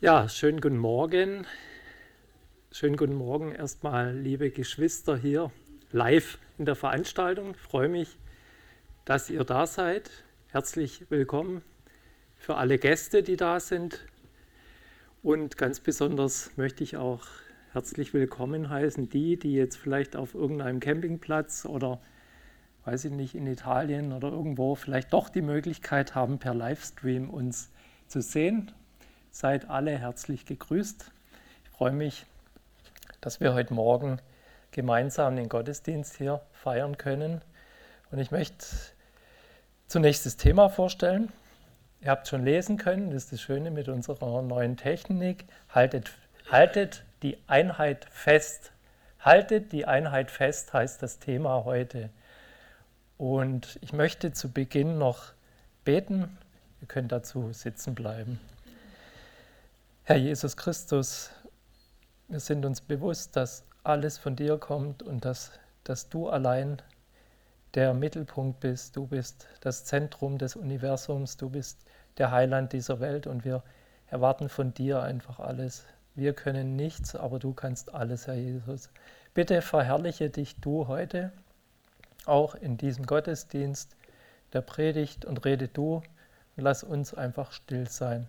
Ja, schönen guten Morgen. Schönen guten Morgen erstmal, liebe Geschwister hier live in der Veranstaltung. Ich freue mich, dass ihr da seid. Herzlich willkommen für alle Gäste, die da sind. Und ganz besonders möchte ich auch herzlich willkommen heißen die, die jetzt vielleicht auf irgendeinem Campingplatz oder weiß ich nicht, in Italien oder irgendwo vielleicht doch die Möglichkeit haben, per Livestream uns zu sehen Seid alle herzlich gegrüßt. Ich freue mich, dass wir heute Morgen gemeinsam den Gottesdienst hier feiern können. Und ich möchte zunächst das Thema vorstellen. Ihr habt schon lesen können, das ist das Schöne mit unserer neuen Technik. Haltet, haltet die Einheit fest. Haltet die Einheit fest heißt das Thema heute. Und ich möchte zu Beginn noch beten. Ihr könnt dazu sitzen bleiben. Herr Jesus Christus, wir sind uns bewusst, dass alles von dir kommt und dass, dass du allein der Mittelpunkt bist. Du bist das Zentrum des Universums, du bist der Heiland dieser Welt und wir erwarten von dir einfach alles. Wir können nichts, aber du kannst alles, Herr Jesus. Bitte verherrliche dich du heute, auch in diesem Gottesdienst der Predigt und rede du und lass uns einfach still sein.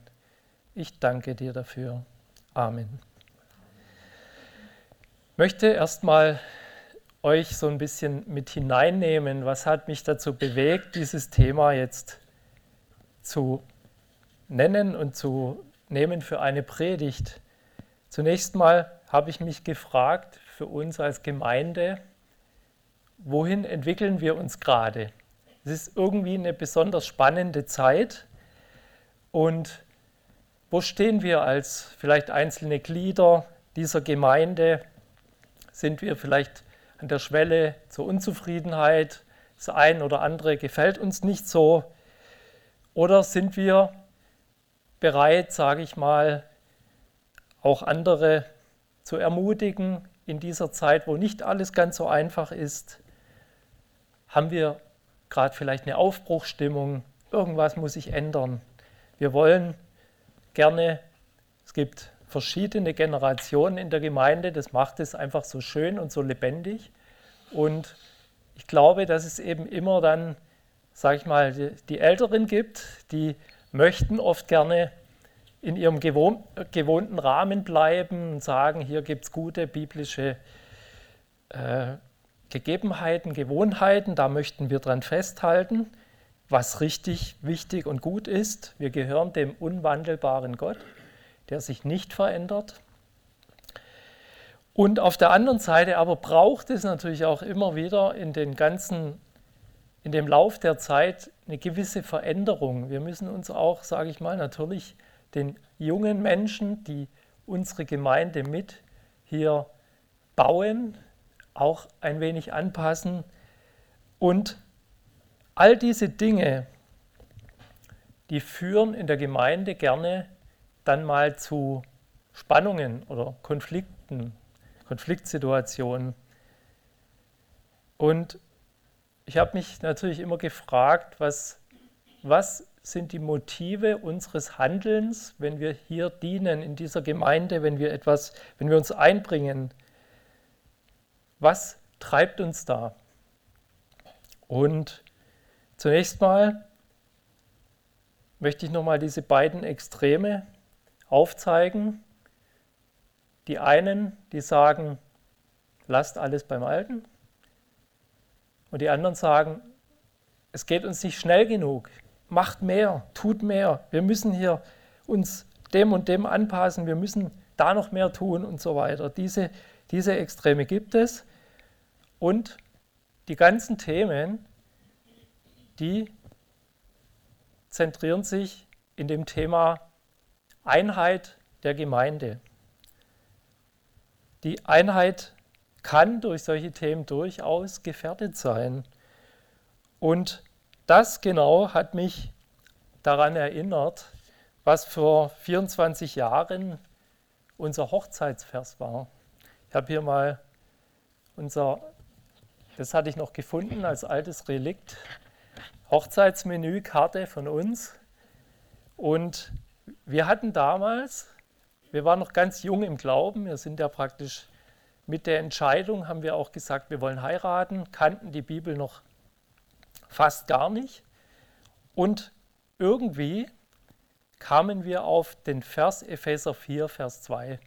Ich danke dir dafür. Amen. Ich möchte erstmal euch so ein bisschen mit hineinnehmen, was hat mich dazu bewegt, dieses Thema jetzt zu nennen und zu nehmen für eine Predigt. Zunächst mal habe ich mich gefragt, für uns als Gemeinde, wohin entwickeln wir uns gerade? Es ist irgendwie eine besonders spannende Zeit und wo stehen wir als vielleicht einzelne Glieder dieser Gemeinde? Sind wir vielleicht an der Schwelle zur Unzufriedenheit? Das ein oder andere gefällt uns nicht so. Oder sind wir bereit, sage ich mal, auch andere zu ermutigen in dieser Zeit, wo nicht alles ganz so einfach ist? Haben wir gerade vielleicht eine Aufbruchstimmung? Irgendwas muss sich ändern. Wir wollen gerne. Es gibt verschiedene Generationen in der Gemeinde, das macht es einfach so schön und so lebendig. Und ich glaube, dass es eben immer dann, sage ich mal, die, Älteren gibt, die möchten oft gerne in ihrem gewohn, gewohnten Rahmen bleiben und sagen, hier gibt es gute biblische äh, Gegebenheiten, Gewohnheiten, da möchten wir dran festhalten was richtig, wichtig und gut ist. Wir gehören dem unwandelbaren Gott, der sich nicht verändert. Und auf der anderen Seite aber braucht es natürlich auch immer wieder in den ganzen, in dem Lauf der Zeit eine gewisse Veränderung. Wir müssen uns auch, sage ich mal, natürlich den jungen Menschen, die unsere Gemeinde mit hier bauen, auch ein wenig anpassen und All diese Dinge, die führen in der Gemeinde gerne dann mal zu Spannungen oder Konflikten, Konfliktsituationen. Und ich habe mich natürlich immer gefragt, was, was sind die Motive unseres Handelns, wenn wir hier dienen in dieser Gemeinde, wenn wir etwas, wenn wir uns einbringen? Was treibt uns da? Und Zunächst mal möchte ich nochmal diese beiden Extreme aufzeigen. Die einen, die sagen, lasst alles beim Alten. Und die anderen sagen, es geht uns nicht schnell genug. Macht mehr, tut mehr. Wir müssen hier uns dem und dem anpassen. Wir müssen da noch mehr tun und so weiter. Diese, diese Extreme gibt es. Und die ganzen Themen, die zentrieren sich in dem Thema Einheit der Gemeinde. Die Einheit kann durch solche Themen durchaus gefährdet sein. Und das genau hat mich daran erinnert, was vor 24 Jahren unser Hochzeitsvers war. Ich habe hier mal unser, das hatte ich noch gefunden als altes Relikt, Hochzeitsmenükarte von uns. Und wir hatten damals wir waren noch ganz jung im Glauben. Wir sind ja praktisch mit der Entscheidung, haben wir auch gesagt, wir wollen heiraten, kannten die Bibel noch fast gar nicht. Und irgendwie kamen wir auf den Vers Epheser 4, Vers 2.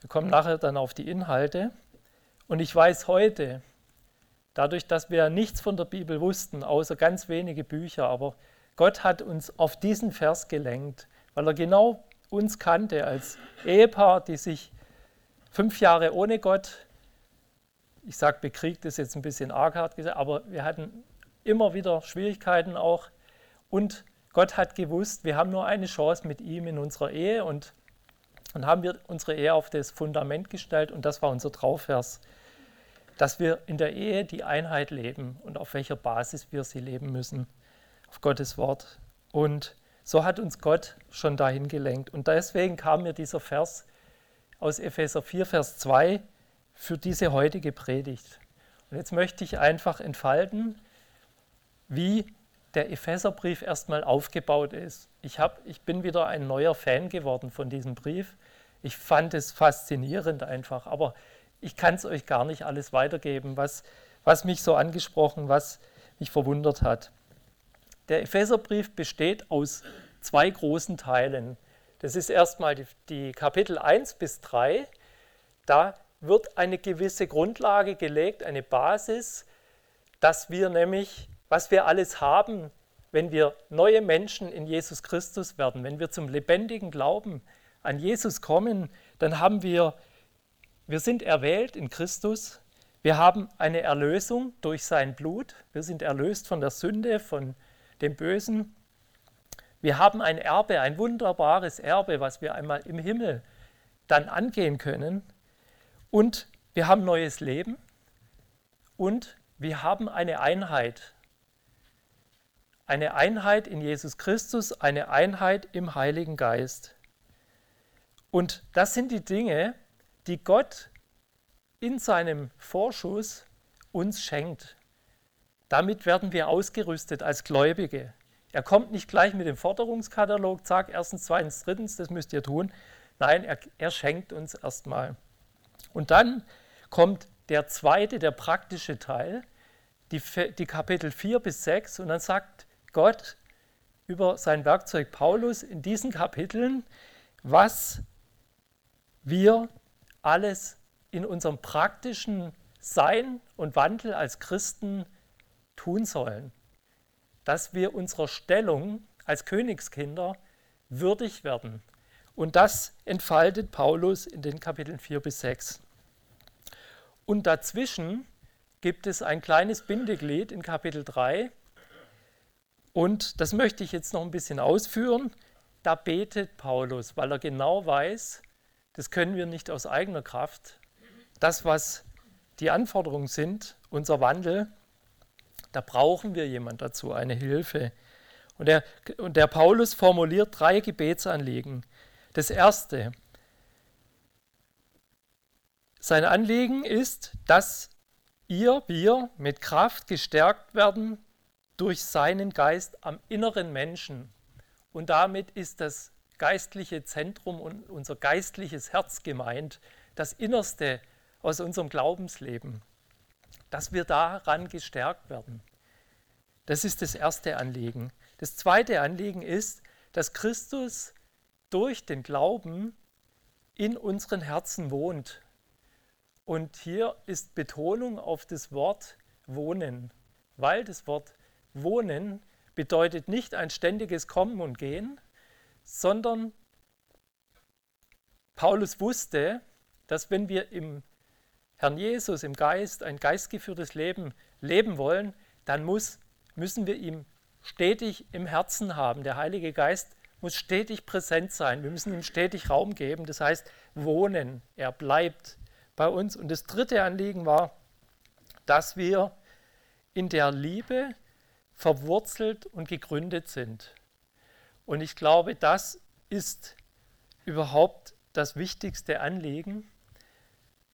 Wir kommen nachher dann auf die Inhalte. Und ich weiß heute, dadurch, dass wir nichts von der Bibel wussten, außer ganz wenige Bücher, aber Gott hat uns auf diesen Vers gelenkt, weil er genau uns kannte als Ehepaar, die sich fünf Jahre ohne Gott, ich sage bekriegt, ist jetzt ein bisschen arg hart gesagt, aber wir hatten immer wieder Schwierigkeiten auch. Und Gott hat gewusst, wir haben nur eine Chance mit ihm in unserer Ehe. Und dann haben wir unsere Ehe auf das Fundament gestellt. Und das war unser Trauvers, dass wir in der Ehe die Einheit leben und auf welcher Basis wir sie leben müssen, auf Gottes Wort. Und so hat uns Gott schon dahin gelenkt. Und deswegen kam mir dieser Vers aus Epheser 4, Vers 2 für diese heutige Predigt. Und jetzt möchte ich einfach entfalten, wie der Epheserbrief erstmal aufgebaut ist. Ich, hab, ich bin wieder ein neuer Fan geworden von diesem Brief. Ich fand es faszinierend einfach, aber ich kann es euch gar nicht alles weitergeben, was, was mich so angesprochen, was mich verwundert hat. Der Epheserbrief besteht aus zwei großen Teilen. Das ist erstmal die, die Kapitel 1 bis 3. Da wird eine gewisse Grundlage gelegt, eine Basis, dass wir nämlich was wir alles haben, wenn wir neue Menschen in Jesus Christus werden, wenn wir zum lebendigen Glauben an Jesus kommen, dann haben wir, wir sind erwählt in Christus, wir haben eine Erlösung durch sein Blut, wir sind erlöst von der Sünde, von dem Bösen. Wir haben ein Erbe, ein wunderbares Erbe, was wir einmal im Himmel dann angehen können. Und wir haben neues Leben und wir haben eine Einheit eine Einheit in Jesus Christus, eine Einheit im Heiligen Geist. Und das sind die Dinge, die Gott in seinem Vorschuss uns schenkt. Damit werden wir ausgerüstet als Gläubige. Er kommt nicht gleich mit dem Forderungskatalog, zack, erstens, zweitens, drittens, das müsst ihr tun. Nein, er, er schenkt uns erstmal. Und dann kommt der zweite, der praktische Teil, die, die Kapitel 4 bis 6, und dann sagt Gott über sein Werkzeug Paulus in diesen Kapiteln, was wir alles in unserem praktischen Sein und Wandel als Christen tun sollen. Dass wir unserer Stellung als Königskinder würdig werden. Und das entfaltet Paulus in den Kapiteln 4 bis 6. Und dazwischen gibt es ein kleines Bindeglied in Kapitel 3, und das möchte ich jetzt noch ein bisschen ausführen. Da betet Paulus, weil er genau weiß, das können wir nicht aus eigener Kraft. Das, was die Anforderungen sind, unser Wandel, da brauchen wir jemand dazu, eine Hilfe. Und der, und der Paulus formuliert drei Gebetsanliegen. Das erste, sein Anliegen ist, dass ihr, wir mit Kraft gestärkt werden durch seinen Geist am inneren Menschen. Und damit ist das geistliche Zentrum und unser geistliches Herz gemeint, das Innerste aus unserem Glaubensleben, dass wir daran gestärkt werden. Das ist das erste Anliegen. Das zweite Anliegen ist, dass Christus durch den Glauben in unseren Herzen wohnt. Und hier ist Betonung auf das Wort wohnen, weil das Wort Wohnen bedeutet nicht ein ständiges Kommen und Gehen, sondern Paulus wusste, dass wenn wir im Herrn Jesus, im Geist, ein geistgeführtes Leben leben wollen, dann muss, müssen wir ihm stetig im Herzen haben. Der Heilige Geist muss stetig präsent sein. Wir müssen ihm stetig Raum geben. Das heißt, wohnen. Er bleibt bei uns. Und das dritte Anliegen war, dass wir in der Liebe verwurzelt und gegründet sind. Und ich glaube, das ist überhaupt das wichtigste Anliegen.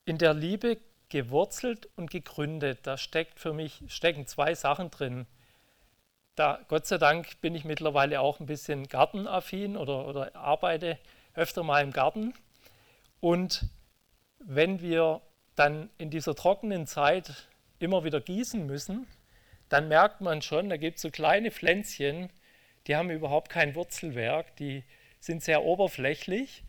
In der Liebe gewurzelt und gegründet, da steckt für mich stecken zwei Sachen drin. da, Gott sei Dank bin ich mittlerweile auch ein bisschen gartenaffin oder, oder arbeite öfter mal im Garten. Und wenn wir dann in dieser trockenen Zeit immer wieder gießen müssen, dann merkt man schon, da gibt es so kleine Pflänzchen, die haben überhaupt kein Wurzelwerk, die sind sehr oberflächlich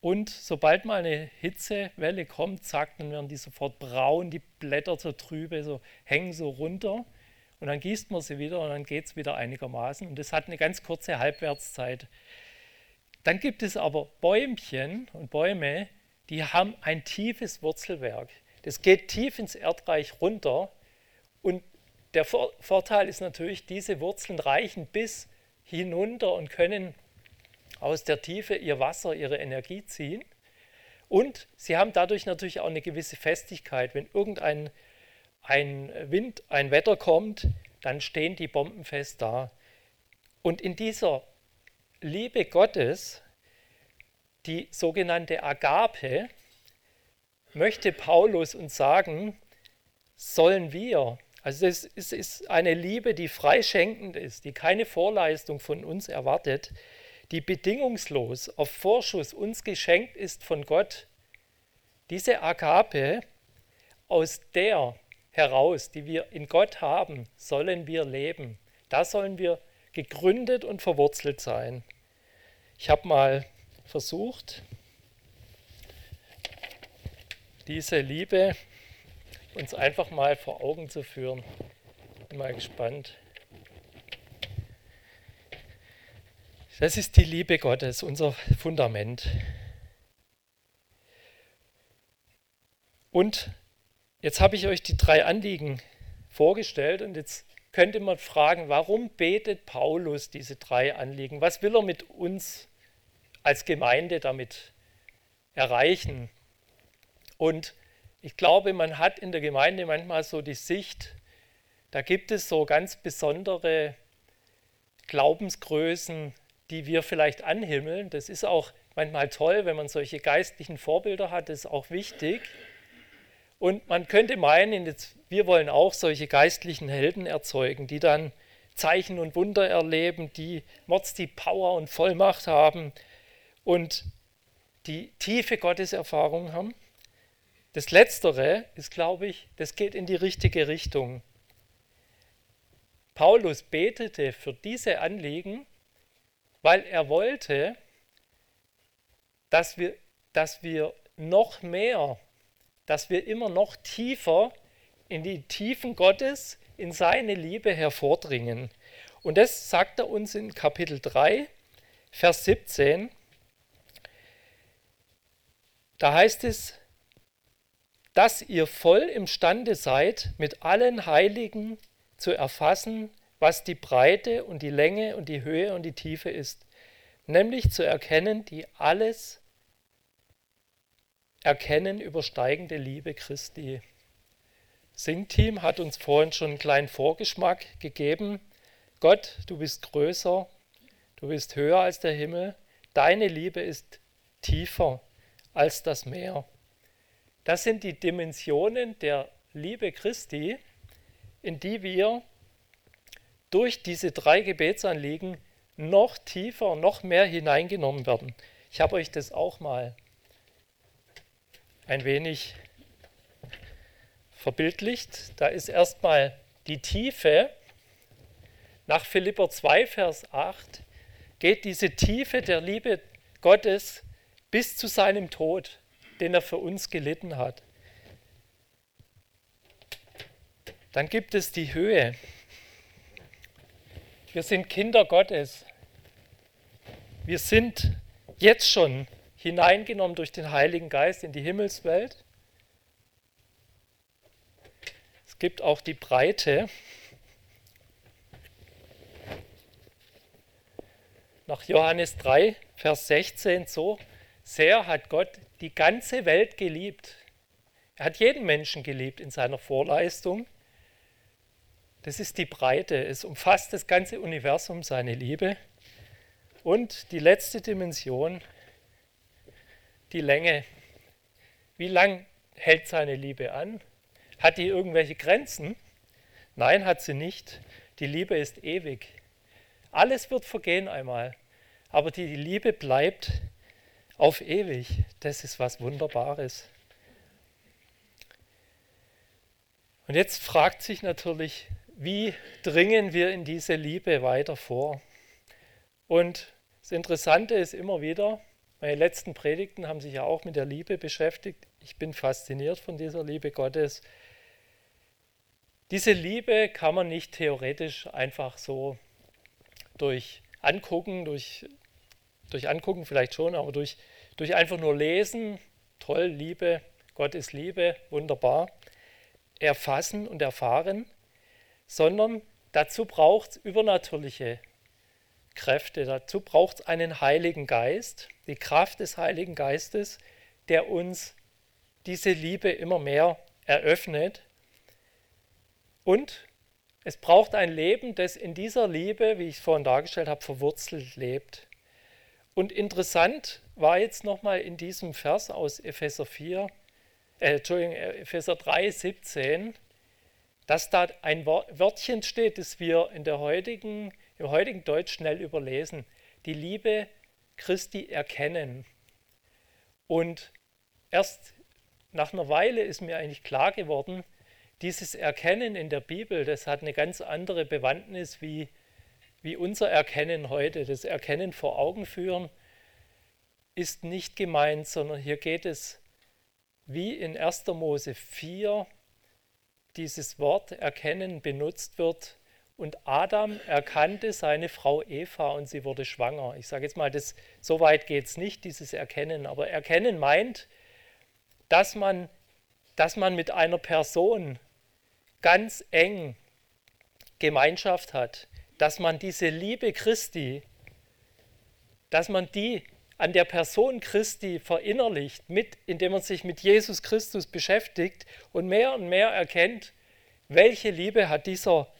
und sobald mal eine Hitzewelle kommt, zack, dann werden die sofort braun, die Blätter so trübe, so hängen so runter und dann gießt man sie wieder und dann geht es wieder einigermaßen und das hat eine ganz kurze Halbwertszeit. Dann gibt es aber Bäumchen und Bäume, die haben ein tiefes Wurzelwerk. Das geht tief ins Erdreich runter und der Vorteil ist natürlich, diese Wurzeln reichen bis hinunter und können aus der Tiefe ihr Wasser, ihre Energie ziehen. Und sie haben dadurch natürlich auch eine gewisse Festigkeit. Wenn irgendein ein Wind, ein Wetter kommt, dann stehen die Bomben fest da. Und in dieser Liebe Gottes, die sogenannte Agape, möchte Paulus uns sagen, sollen wir, also es ist eine Liebe, die freischenkend ist, die keine Vorleistung von uns erwartet, die bedingungslos auf Vorschuss uns geschenkt ist von Gott, diese Agape, aus der heraus, die wir in Gott haben, sollen wir leben. Da sollen wir gegründet und verwurzelt sein. Ich habe mal versucht, diese Liebe uns einfach mal vor Augen zu führen. Bin mal gespannt. Das ist die Liebe Gottes, unser Fundament. Und jetzt habe ich euch die drei Anliegen vorgestellt und jetzt könnte man fragen, warum betet Paulus diese drei Anliegen? Was will er mit uns als Gemeinde damit erreichen? Und ich glaube, man hat in der Gemeinde manchmal so die Sicht, da gibt es so ganz besondere Glaubensgrößen, die wir vielleicht anhimmeln. Das ist auch manchmal toll, wenn man solche geistlichen Vorbilder hat, das ist auch wichtig. Und man könnte meinen, wir wollen auch solche geistlichen Helden erzeugen, die dann Zeichen und Wunder erleben, die Mords die Power und Vollmacht haben und die tiefe Gotteserfahrung haben. Das Letztere ist, glaube ich, das geht in die richtige Richtung. Paulus betete für diese Anliegen weil er wollte, dass wir, dass wir noch mehr, dass wir immer noch tiefer in die Tiefen Gottes, in seine Liebe hervordringen. Und das sagt er uns in Kapitel 3, Vers 17. Da heißt es, dass ihr voll imstande seid, mit allen Heiligen zu erfassen, was die Breite und die Länge und die Höhe und die Tiefe ist, nämlich zu erkennen die alles erkennen übersteigende Liebe Christi. Singteam hat uns vorhin schon einen kleinen Vorgeschmack gegeben. Gott, du bist größer, du bist höher als der Himmel, deine Liebe ist tiefer als das Meer. Das sind die Dimensionen der Liebe Christi, in die wir durch diese drei Gebetsanliegen noch tiefer, noch mehr hineingenommen werden. Ich habe euch das auch mal ein wenig verbildlicht. Da ist erstmal die Tiefe. Nach Philipper 2, Vers 8 geht diese Tiefe der Liebe Gottes bis zu seinem Tod, den er für uns gelitten hat. Dann gibt es die Höhe. Wir sind Kinder Gottes. Wir sind jetzt schon hineingenommen durch den Heiligen Geist in die Himmelswelt. Es gibt auch die Breite. Nach Johannes 3, Vers 16 so, sehr hat Gott die ganze Welt geliebt. Er hat jeden Menschen geliebt in seiner Vorleistung. Das ist die Breite. Es umfasst das ganze Universum, seine Liebe. Und die letzte Dimension, die Länge. Wie lang hält seine Liebe an? Hat die irgendwelche Grenzen? Nein, hat sie nicht. die Liebe ist ewig. Alles wird vergehen einmal, aber die Liebe bleibt auf ewig. Das ist was Wunderbares. Und jetzt fragt sich natürlich, wie dringen wir in diese Liebe weiter vor? Und das Interessante ist immer wieder, meine letzten Predigten haben sich ja auch mit der Liebe beschäftigt. Ich bin fasziniert von dieser Liebe Gottes. Diese Liebe kann man nicht theoretisch einfach so durch Angucken, durch, durch Angucken vielleicht schon, aber durch, durch einfach nur Lesen, toll, Liebe, Gott ist Liebe, wunderbar, erfassen und erfahren, sondern dazu braucht es übernatürliche Kräfte, dazu braucht es einen Heiligen Geist, die Kraft des Heiligen Geistes, der uns diese Liebe immer mehr eröffnet und es braucht ein Leben, das in dieser Liebe, wie ich es vorhin dargestellt habe, verwurzelt lebt. Und interessant war jetzt nochmal in diesem Vers aus Epheser 4, äh, Entschuldigung, Epheser 3, 17, dass da ein Wörtchen steht, das wir in der heutigen, im heutigen Deutsch schnell überlesen. Die Liebe Christi erkennen. Und erst nach einer Weile ist mir eigentlich klar geworden, dieses Erkennen in der Bibel, das hat eine ganz andere Bewandtnis wie, wie unser Erkennen heute. Das Erkennen vor Augen führen ist nicht gemeint, sondern hier geht es wie in 1. Mose 4 dieses Wort Erkennen benutzt wird. Und Adam erkannte seine Frau Eva und sie wurde schwanger. Ich sage jetzt mal, das, so weit geht es nicht, dieses Erkennen. Aber Erkennen meint, dass man, dass man mit einer Person ganz eng Gemeinschaft hat, dass man diese Liebe Christi, dass man die an der Person Christi verinnerlicht, mit, indem man sich mit Jesus Christus beschäftigt und mehr und mehr erkennt, welche Liebe hat dieser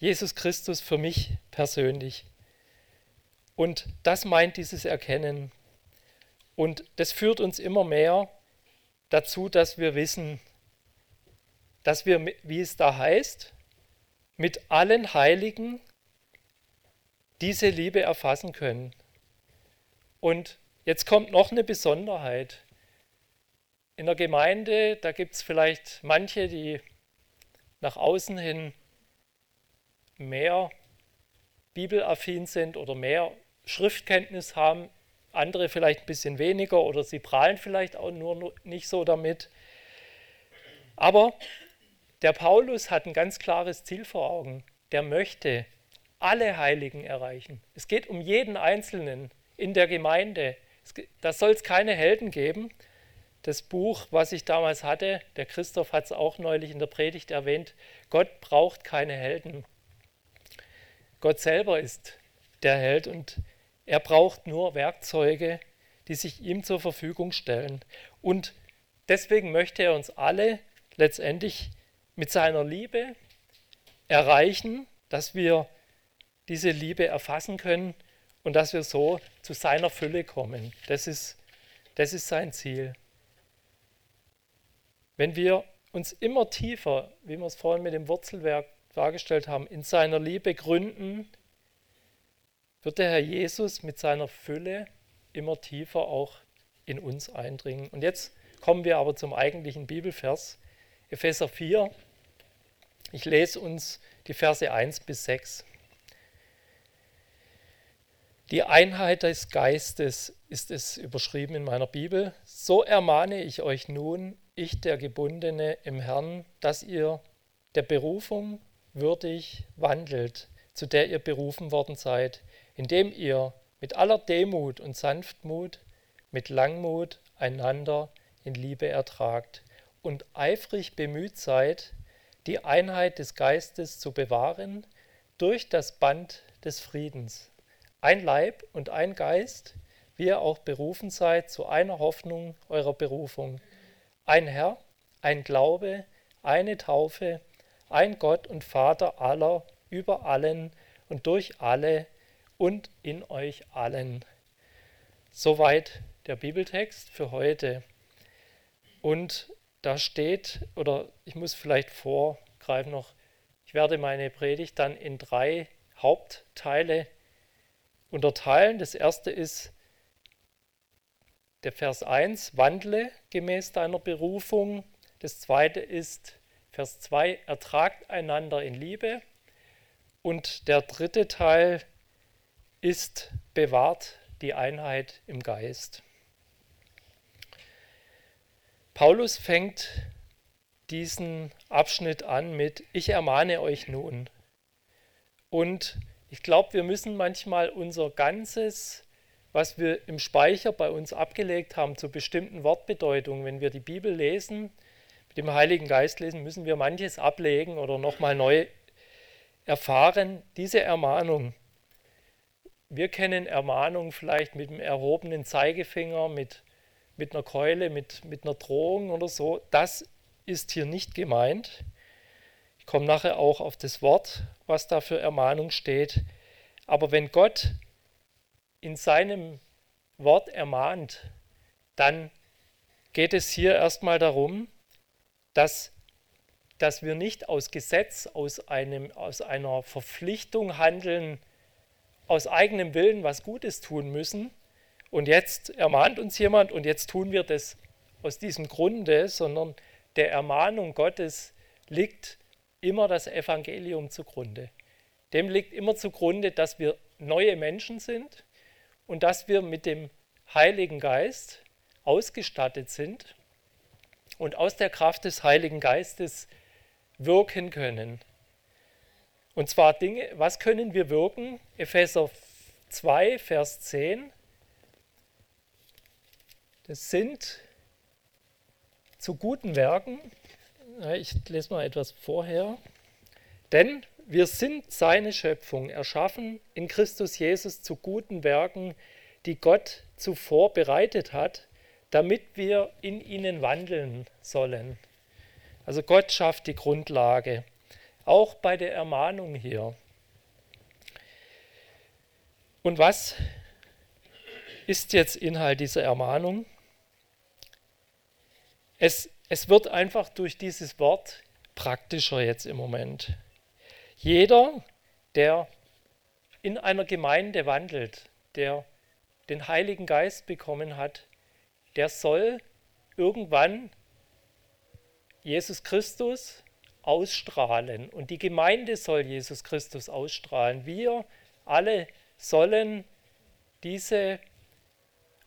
Jesus Christus für mich persönlich. Und das meint dieses Erkennen. Und das führt uns immer mehr dazu, dass wir wissen, dass wir, wie es da heißt, mit allen Heiligen diese Liebe erfassen können. Und jetzt kommt noch eine Besonderheit. In der Gemeinde, da gibt es vielleicht manche, die nach außen hin mehr bibelaffin sind oder mehr Schriftkenntnis haben, andere vielleicht ein bisschen weniger oder sie prahlen vielleicht auch nur nicht so damit. Aber der Paulus hat ein ganz klares Ziel vor Augen. Der möchte alle Heiligen erreichen. Es geht um jeden Einzelnen in der Gemeinde. Da soll es keine Helden geben. Das Buch, was ich damals hatte, der Christoph hat es auch neulich in der Predigt erwähnt, Gott braucht keine Helden. Gott selber ist der Held und er braucht nur Werkzeuge, die sich ihm zur Verfügung stellen. Und deswegen möchte er uns alle letztendlich mit seiner Liebe erreichen, dass wir diese Liebe erfassen können und dass wir so zu seiner Fülle kommen. Das ist, das ist sein Ziel. Wenn wir uns immer tiefer, wie wir es vorhin mit dem Wurzelwerk dargestellt haben, in seiner Liebe gründen, wird der Herr Jesus mit seiner Fülle immer tiefer auch in uns eindringen. Und jetzt kommen wir aber zum eigentlichen Bibelvers. Epheser 4. Ich lese uns die Verse 1 bis 6. Die Einheit des Geistes ist es überschrieben in meiner Bibel. So ermahne ich euch nun, ich der Gebundene im Herrn, dass ihr der Berufung würdig wandelt, zu der ihr berufen worden seid, indem ihr mit aller Demut und Sanftmut, mit Langmut einander in Liebe ertragt und eifrig bemüht seid, die Einheit des Geistes zu bewahren durch das Band des Friedens. Ein Leib und ein Geist, wie ihr auch berufen seid zu einer Hoffnung eurer Berufung. Ein Herr, ein Glaube, eine Taufe, ein Gott und Vater aller, über allen und durch alle und in euch allen. Soweit der Bibeltext für heute. Und da steht, oder ich muss vielleicht vorgreifen noch, Ich werde meine Predigt dann in drei Hauptteile unterteilen. Das erste ist der Vers 1, wandle gemäß deiner Berufung. Das zweite ist Vers 2, ertragt einander in Liebe. Und der dritte Teil ist, bewahrt die Einheit im Geist. Paulus fängt diesen Abschnitt an mit, ich ermahne euch nun. Und ich glaube, wir müssen manchmal unser ganzes, was wir im Speicher bei uns abgelegt haben zu bestimmten Wortbedeutungen, wenn wir die Bibel lesen, mit dem Heiligen Geist lesen, müssen wir manches ablegen oder nochmal neu erfahren. Diese Ermahnung, wir kennen Ermahnung vielleicht mit dem erhobenen Zeigefinger, mit, mit einer Keule, mit, mit einer Drohung oder so. Das ist hier nicht gemeint. Ich komme nachher auch auf das Wort, was da für Ermahnung steht. Aber wenn Gott in seinem Wort ermahnt, dann geht es hier erstmal darum, dass, dass wir nicht aus Gesetz, aus, einem, aus einer Verpflichtung handeln, aus eigenem Willen was Gutes tun müssen. Und jetzt ermahnt uns jemand und jetzt tun wir das aus diesem Grunde, sondern der Ermahnung Gottes liegt immer das Evangelium zugrunde. Dem liegt immer zugrunde, dass wir neue Menschen sind und dass wir mit dem Heiligen Geist ausgestattet sind und aus der Kraft des Heiligen Geistes wirken können. Und zwar Dinge, was können wir wirken? Epheser 2, Vers 10. Das sind zu guten Werken, ich lese mal etwas vorher, denn wir sind seine Schöpfung, erschaffen in Christus Jesus zu guten Werken, die Gott zuvor bereitet hat, damit wir in ihnen wandeln sollen. Also Gott schafft die Grundlage, auch bei der Ermahnung hier. Und was ist jetzt Inhalt dieser Ermahnung? Es, es wird einfach durch dieses Wort praktischer jetzt im Moment. Jeder, der in einer Gemeinde wandelt, der den Heiligen Geist bekommen hat, der soll irgendwann Jesus Christus ausstrahlen. Und die Gemeinde soll Jesus Christus ausstrahlen. Wir alle sollen diese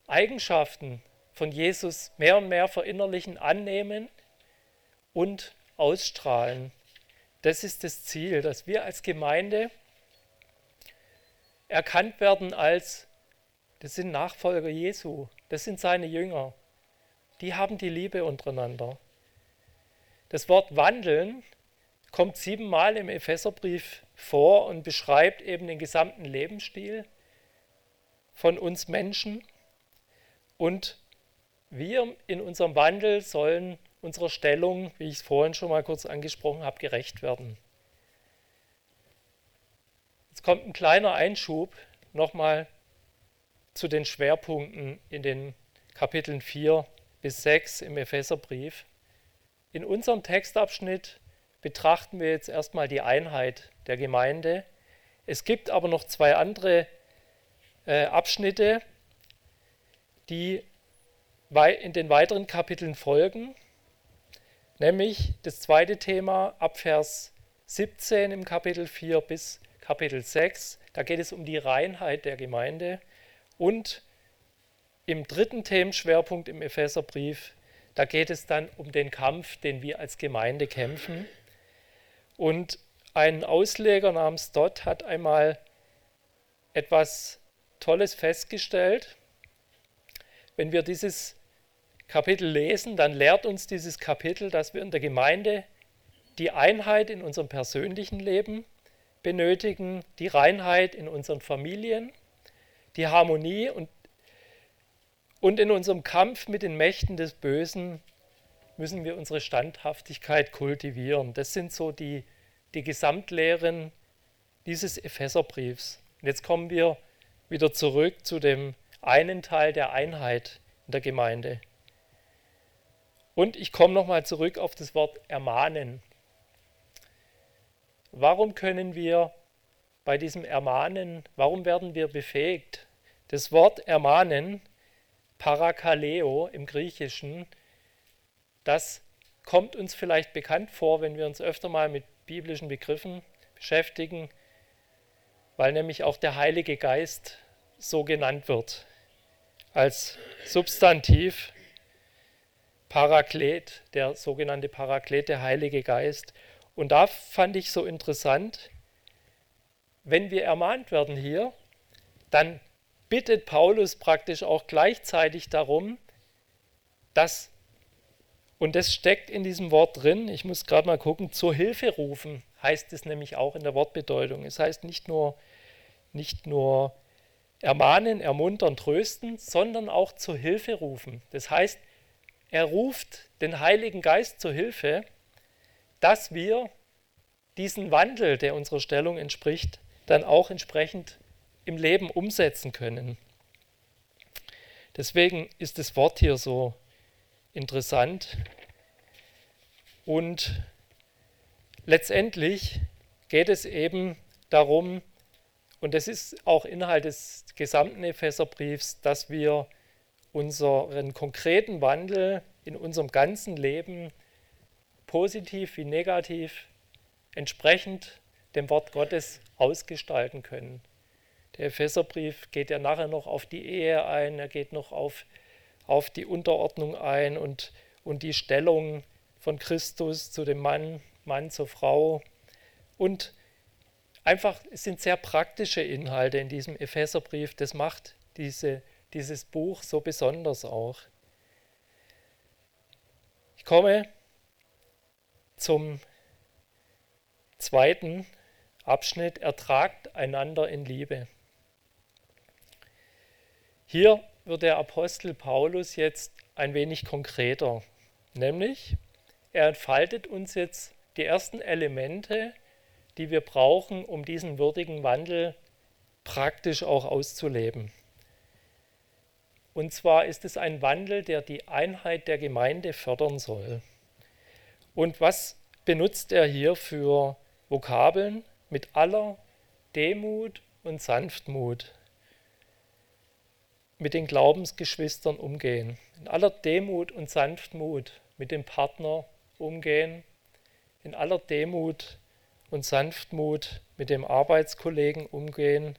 Eigenschaften von Jesus mehr und mehr verinnerlichen, annehmen und ausstrahlen. Das ist das Ziel, dass wir als Gemeinde erkannt werden als, das sind Nachfolger Jesu, das sind seine Jünger. Die haben die Liebe untereinander. Das Wort wandeln kommt siebenmal im Epheserbrief vor und beschreibt eben den gesamten Lebensstil von uns Menschen. Und wir in unserem Wandel sollen unserer Stellung, wie ich es vorhin schon mal kurz angesprochen habe, gerecht werden. Jetzt kommt ein kleiner Einschub nochmal zu den Schwerpunkten in den Kapiteln 4 bis 6 im Epheserbrief. In unserem Textabschnitt betrachten wir jetzt erstmal die Einheit der Gemeinde. Es gibt aber noch zwei andere äh, Abschnitte, die in den weiteren Kapiteln folgen, nämlich das zweite Thema ab Vers 17 im Kapitel 4 bis Kapitel 6. Da geht es um die Reinheit der Gemeinde. Und im dritten Themenschwerpunkt im Epheserbrief, da geht es dann um den Kampf, den wir als Gemeinde kämpfen. Und ein Ausleger namens Dott hat einmal etwas Tolles festgestellt. Wenn wir dieses Kapitel lesen, dann lehrt uns dieses Kapitel, dass wir in der Gemeinde die Einheit in unserem persönlichen Leben benötigen, die Reinheit in unseren Familien, die Harmonie und, und in unserem Kampf mit den Mächten des Bösen müssen wir unsere Standhaftigkeit kultivieren. Das sind so die, die Gesamtlehren dieses Epheserbriefs. Und jetzt kommen wir wieder zurück zu dem einen Teil der Einheit in der Gemeinde. Und ich komme nochmal zurück auf das Wort ermahnen. warum können wir bei diesem Ermahnen, warum werden wir befähigt? Das Wort Ermahnen, Parakaleo im Griechischen, das kommt uns vielleicht bekannt vor, wenn wir uns öfter mal mit biblischen Begriffen beschäftigen, weil nämlich auch der Heilige Geist so genannt wird als Substantiv. Paraklet, der sogenannte Paraklet, der Heilige Geist. Und da fand ich so interessant, wenn wir ermahnt werden hier, dann bittet Paulus praktisch auch gleichzeitig darum, dass, und das steckt in diesem Wort drin, ich muss gerade mal gucken, zur Hilfe rufen heißt es nämlich auch in der Wortbedeutung. Es heißt nicht nur, nicht nur ermahnen, ermuntern, trösten, sondern auch zur Hilfe rufen. Das heißt, er ruft den Heiligen Geist zur Hilfe, dass wir diesen Wandel, der unserer Stellung entspricht, dann auch entsprechend im Leben umsetzen können. Deswegen ist das Wort hier so interessant. Und letztendlich geht es eben darum, und das ist auch Inhalt des gesamten Epheserbriefs, dass wir unseren konkreten Wandel in unserem ganzen Leben positiv wie negativ entsprechend dem Wort Gottes ausgestalten können. Der Epheserbrief geht ja nachher noch auf die Ehe ein, er geht noch auf, auf die Unterordnung ein und, und die Stellung von Christus zu dem Mann, Mann zur Frau. Und einfach, es sind sehr praktische Inhalte in diesem Epheserbrief. Das macht diese, dieses Buch so besonders auch. Ich komme zum zweiten Abschnitt, ertragt einander in Liebe. Hier wird der Apostel Paulus jetzt ein wenig konkreter, nämlich er entfaltet uns jetzt die ersten Elemente, die wir brauchen, um diesen würdigen Wandel praktisch auch auszuleben. Und zwar ist es ein Wandel, der die Einheit der Gemeinde fördern soll. Und was benutzt er hier für Vokabeln? Mit aller Demut und Sanftmut mit den Glaubensgeschwistern umgehen. In aller Demut und Sanftmut mit dem Partner umgehen in aller Demut und Sanftmut mit dem Arbeitskollegen umgehen,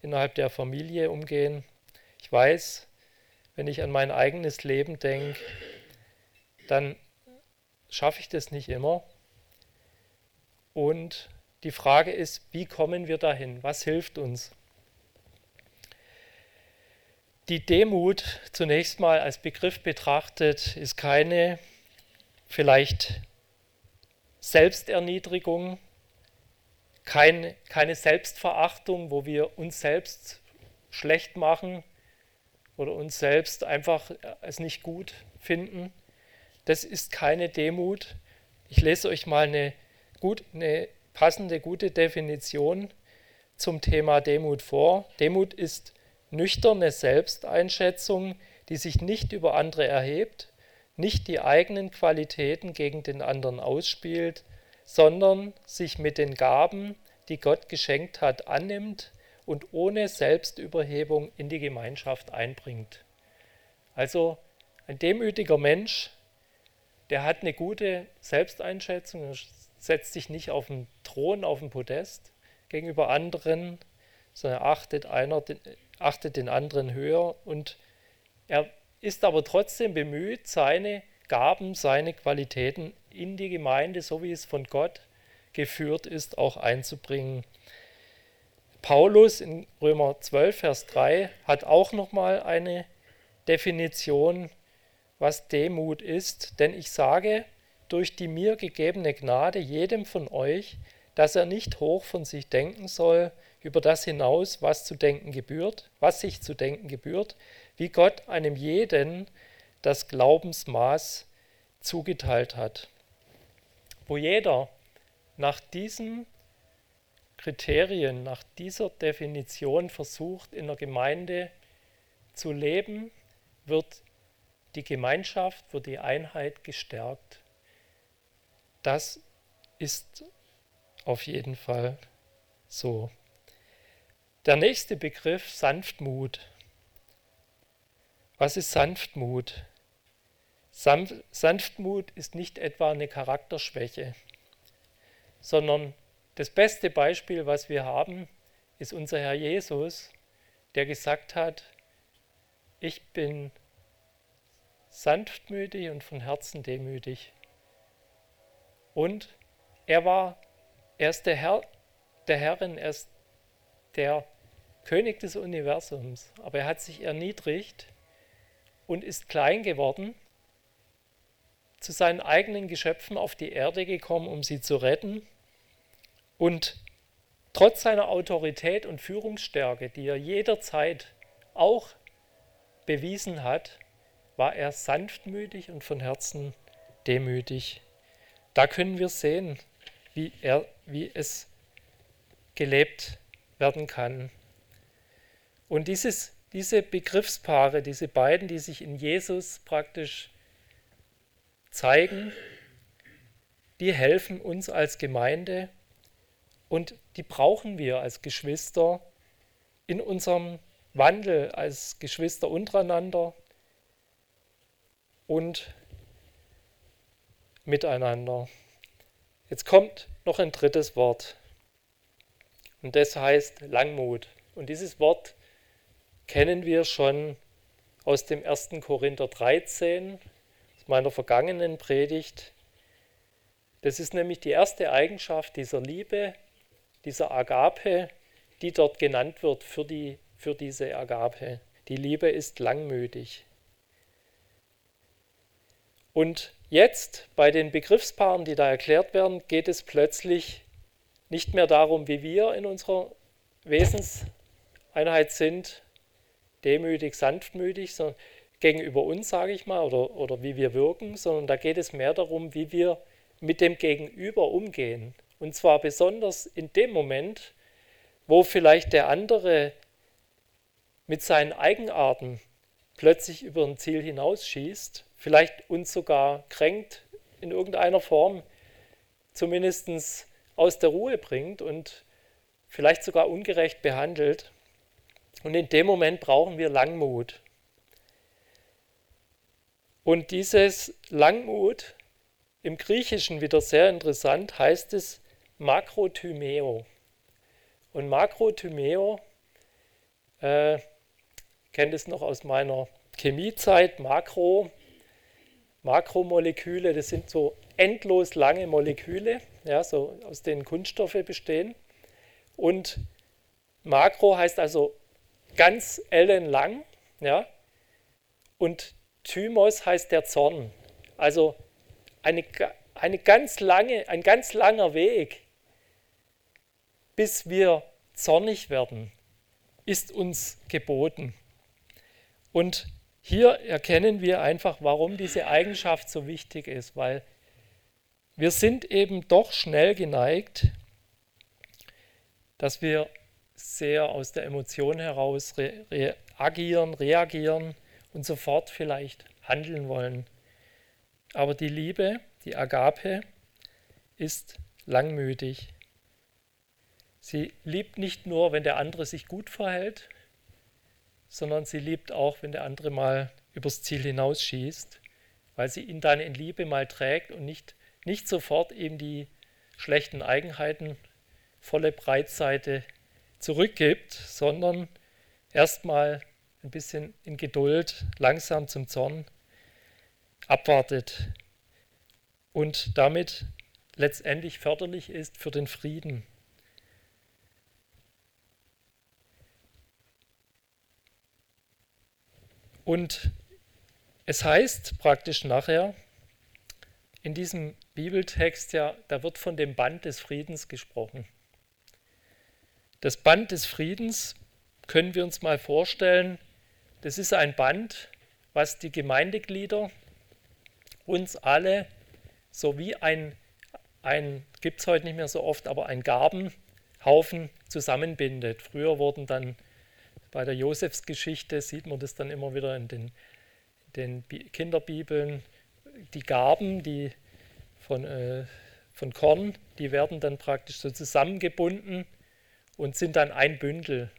innerhalb der Familie umgehen. Ich weiß, wenn ich an mein eigenes Leben denke, dann schaffe ich das nicht immer. Und die Frage ist, wie kommen wir dahin? Was hilft uns? Die Demut zunächst mal als Begriff betrachtet ist keine vielleicht Selbsterniedrigung, kein, keine Selbstverachtung, wo wir uns selbst schlecht machen oder uns selbst einfach es nicht gut finden. Das ist keine Demut. Ich lese euch mal eine, gut, eine passende, gute Definition zum Thema Demut vor. Demut ist nüchterne Selbsteinschätzung, die sich nicht über andere erhebt, nicht die eigenen Qualitäten gegen den anderen ausspielt, sondern sich mit den Gaben, die Gott geschenkt hat, annimmt und ohne Selbstüberhebung in die Gemeinschaft einbringt. Also ein demütiger Mensch, der hat eine gute Selbsteinschätzung, setzt sich nicht auf den Thron, auf den Podest gegenüber anderen, sondern achtet, einer, achtet den anderen höher und er ist aber trotzdem bemüht, seine Gaben, seine Qualitäten in die Gemeinde, so wie es von Gott geführt ist, auch einzubringen. Paulus in Römer 12, Vers 3 hat auch nochmal eine Definition, was Demut ist. Denn ich sage, durch die mir gegebene Gnade jedem von euch, dass er nicht hoch von sich denken soll, über das hinaus, was zu denken gebührt, was sich zu denken gebührt, wie Gott einem jeden das Glaubensmaß zugeteilt hat. Wo jeder nach diesen Kriterien, nach dieser Definition versucht, in der Gemeinde zu leben, wird die Gemeinschaft, wird die Einheit gestärkt. Das ist auf jeden Fall so. Der nächste Begriff, Sanftmut. Was ist Sanftmut? Sanftmut ist nicht etwa eine Charakterschwäche, sondern das beste Beispiel, was wir haben, ist unser Herr Jesus, der gesagt hat, ich bin sanftmütig und von Herzen demütig. Und er war, er ist der Herr, der Herrin, er ist der König des Universums, aber er hat sich erniedrigt und ist klein geworden, zu seinen eigenen Geschöpfen auf die Erde gekommen, um sie zu retten. Und trotz seiner Autorität und Führungsstärke, die er jederzeit auch bewiesen hat, war er sanftmütig und von Herzen demütig. Da können wir sehen, wie, er, wie es gelebt werden kann. Und dieses, diese Begriffspaare, diese beiden, die sich in Jesus praktisch zeigen, die helfen uns als Gemeinde und die brauchen wir als Geschwister in unserem Wandel als Geschwister untereinander und miteinander. Jetzt kommt noch ein drittes Wort und das heißt Langmut. Und dieses Wort kennen wir schon aus dem 1. Korinther 13, aus meiner vergangenen Predigt. Das ist nämlich die erste Eigenschaft dieser Liebe, dieser Agape, die dort genannt wird für, die, für diese Agape. Die Liebe ist langmütig. Und jetzt bei den Begriffspaaren, die da erklärt werden, geht es plötzlich nicht mehr darum, wie wir in unserer Wesenseinheit sind, demütig, sanftmütig, sondern gegenüber uns, sage ich mal, oder, oder wie wir wirken, sondern da geht es mehr darum, wie wir mit dem Gegenüber umgehen. Und zwar besonders in dem Moment, wo vielleicht der andere mit seinen Eigenarten plötzlich über ein Ziel hinausschießt, vielleicht uns sogar kränkt in irgendeiner Form, zumindest aus der Ruhe bringt und vielleicht sogar ungerecht behandelt. Und in dem Moment brauchen wir Langmut. Und dieses Langmut, im Griechischen wieder sehr interessant, heißt es Makrothymeo. Und Makrothymeo, äh, kennt es noch aus meiner Chemiezeit, Makro, Makromoleküle, das sind so endlos lange Moleküle, ja, so aus denen Kunststoffe bestehen. Und Makro heißt also ganz ellenlang, ja, und Thymos heißt der Zorn. Also eine, eine ganz lange, ein ganz langer Weg, bis wir zornig werden, ist uns geboten. Und hier erkennen wir einfach, warum diese Eigenschaft so wichtig ist, weil wir sind eben doch schnell geneigt, dass wir sehr aus der Emotion heraus re reagieren, reagieren und sofort vielleicht handeln wollen. Aber die Liebe, die Agape, ist langmütig. Sie liebt nicht nur, wenn der andere sich gut verhält, sondern sie liebt auch, wenn der andere mal übers Ziel hinausschießt, weil sie ihn dann in Liebe mal trägt und nicht, nicht sofort ihm die schlechten Eigenheiten, volle Breitseite zurückgibt, sondern erstmal ein bisschen in Geduld, langsam zum Zorn abwartet und damit letztendlich förderlich ist für den Frieden. Und es heißt praktisch nachher in diesem Bibeltext ja, da wird von dem Band des Friedens gesprochen. Das Band des Friedens können wir uns mal vorstellen, das ist ein Band, was die Gemeindeglieder uns alle so wie ein, ein gibt es heute nicht mehr so oft, aber ein Gabenhaufen zusammenbindet. Früher wurden dann bei der Josefsgeschichte sieht man das dann immer wieder in den, den Kinderbibeln, die Gaben, die von, äh, von Korn, die werden dann praktisch so zusammengebunden und sind dann ein Bündel.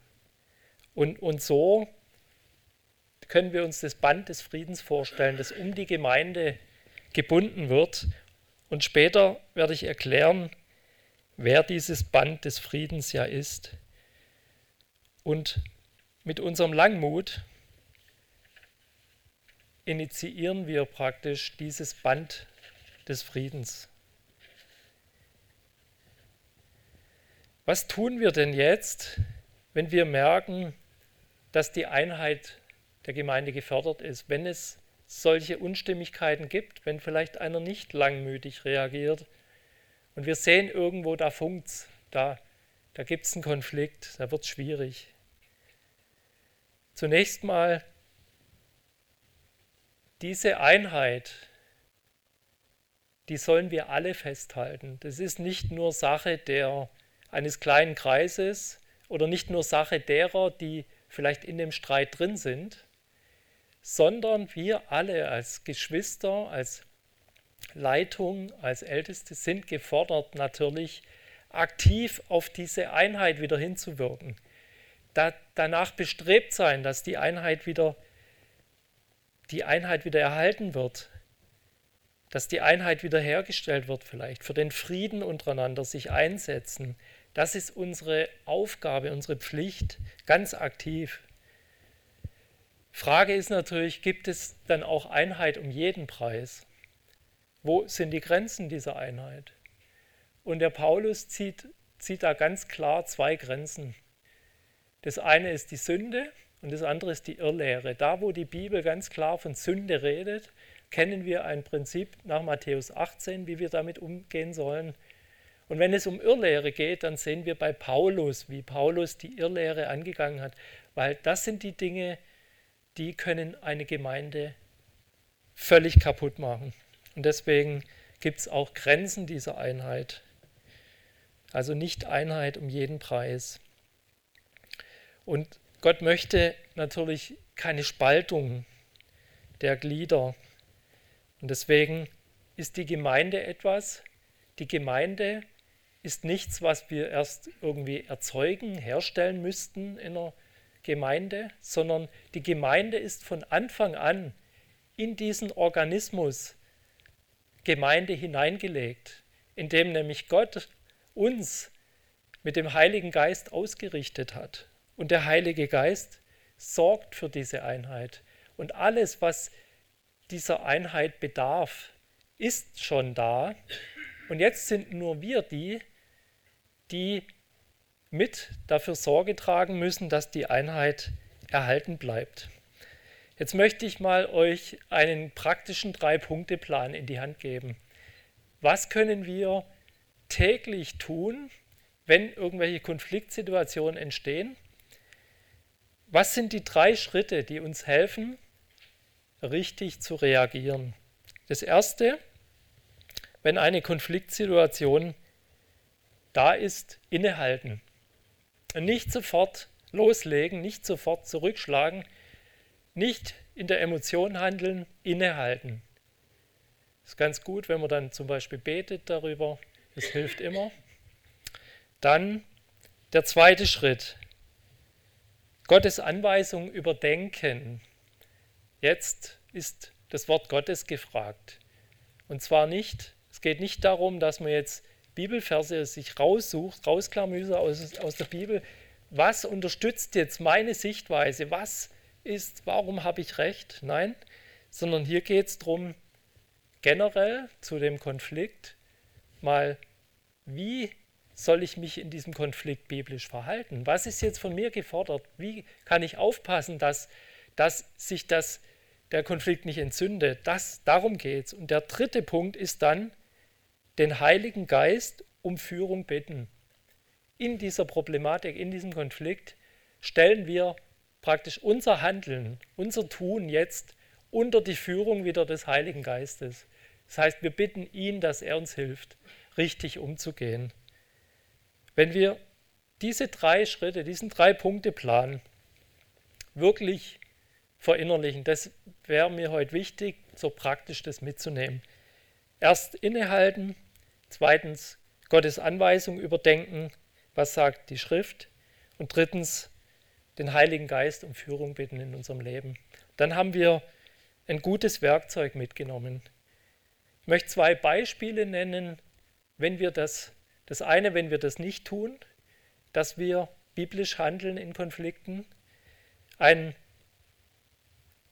Und, und so können wir uns das Band des Friedens vorstellen, das um die Gemeinde gebunden wird. Und später werde ich erklären, wer dieses Band des Friedens ja ist. Und mit unserem Langmut initiieren wir praktisch dieses Band des Friedens. Was tun wir denn jetzt, wenn wir merken, dass die Einheit der Gemeinde gefördert ist, wenn es solche Unstimmigkeiten gibt, wenn vielleicht einer nicht langmütig reagiert und wir sehen irgendwo, da funkt's, da, da gibt es einen Konflikt, da wird es schwierig. Zunächst mal diese Einheit, die sollen wir alle festhalten. Das ist nicht nur Sache der, eines kleinen Kreises oder nicht nur Sache derer, die vielleicht in dem Streit drin sind, sondern wir alle als Geschwister, als Leitung, als Älteste sind gefordert, natürlich aktiv auf diese Einheit wieder hinzuwirken. Da, danach bestrebt sein, dass die Einheit wieder die Einheit wieder erhalten wird, dass die Einheit wiederhergestellt wird vielleicht, für den Frieden untereinander sich einsetzen. Das ist unsere Aufgabe, unsere Pflicht, ganz aktiv. Frage ist natürlich, gibt es dann auch Einheit um jeden Preis? Wo sind die Grenzen dieser Einheit? Und der Paulus zieht, zieht da ganz klar zwei Grenzen. Das eine ist die Sünde und das andere ist die Irrlehre. Da, wo die Bibel ganz klar von Sünde redet, kennen wir ein Prinzip nach Matthäus 18, wie wir damit umgehen sollen. Und wenn es um Irrlehre geht, dann sehen wir bei Paulus, wie Paulus die Irrlehre angegangen hat, weil das sind die Dinge, die können eine Gemeinde völlig kaputt machen. Und deswegen gibt es auch Grenzen dieser Einheit. Also nicht Einheit um jeden Preis. Und Gott möchte natürlich keine Spaltung der Glieder. Und deswegen ist die Gemeinde etwas, die Gemeinde ist nichts, was wir erst irgendwie erzeugen, herstellen müssten in einer Gemeinde, sondern die Gemeinde ist von Anfang an in diesen Organismus Gemeinde hineingelegt, in dem nämlich Gott uns mit dem Heiligen Geist ausgerichtet hat. Und der Heilige Geist sorgt für diese Einheit. Und alles, was dieser Einheit bedarf, ist schon da. Und jetzt sind nur wir die, die mit dafür Sorge tragen müssen, dass die Einheit erhalten bleibt. Jetzt möchte ich mal euch einen praktischen Drei-Punkte-Plan in die Hand geben. Was können wir täglich tun, wenn irgendwelche Konfliktsituationen entstehen? Was sind die drei Schritte, die uns helfen, richtig zu reagieren? Das erste, wenn eine Konfliktsituation da ist, innehalten. Nicht sofort loslegen, nicht sofort zurückschlagen, nicht in der Emotion handeln, innehalten. Ist ganz gut, wenn man dann zum Beispiel betet darüber, das hilft immer. Dann der zweite Schritt, Gottes Anweisung überdenken. Jetzt ist das Wort Gottes gefragt. Und zwar nicht, es geht nicht darum, dass man jetzt Bibelverse sich raussucht, rausklamüse aus, aus der Bibel, was unterstützt jetzt meine Sichtweise, was ist, warum habe ich recht? Nein, sondern hier geht es darum, generell zu dem Konflikt mal, wie soll ich mich in diesem Konflikt biblisch verhalten? Was ist jetzt von mir gefordert? Wie kann ich aufpassen, dass, dass sich das, der Konflikt nicht entzündet? Das, darum geht es. Und der dritte Punkt ist dann, den Heiligen Geist um Führung bitten. In dieser Problematik, in diesem Konflikt stellen wir praktisch unser Handeln, unser Tun jetzt unter die Führung wieder des Heiligen Geistes. Das heißt, wir bitten ihn, dass er uns hilft, richtig umzugehen. Wenn wir diese drei Schritte, diesen drei Punkte Plan wirklich verinnerlichen, das wäre mir heute wichtig, so praktisch das mitzunehmen. Erst innehalten, Zweitens Gottes Anweisung überdenken, was sagt die Schrift. Und drittens den Heiligen Geist um Führung bitten in unserem Leben. Dann haben wir ein gutes Werkzeug mitgenommen. Ich möchte zwei Beispiele nennen, wenn wir das, das eine, wenn wir das nicht tun, dass wir biblisch handeln in Konflikten. Ein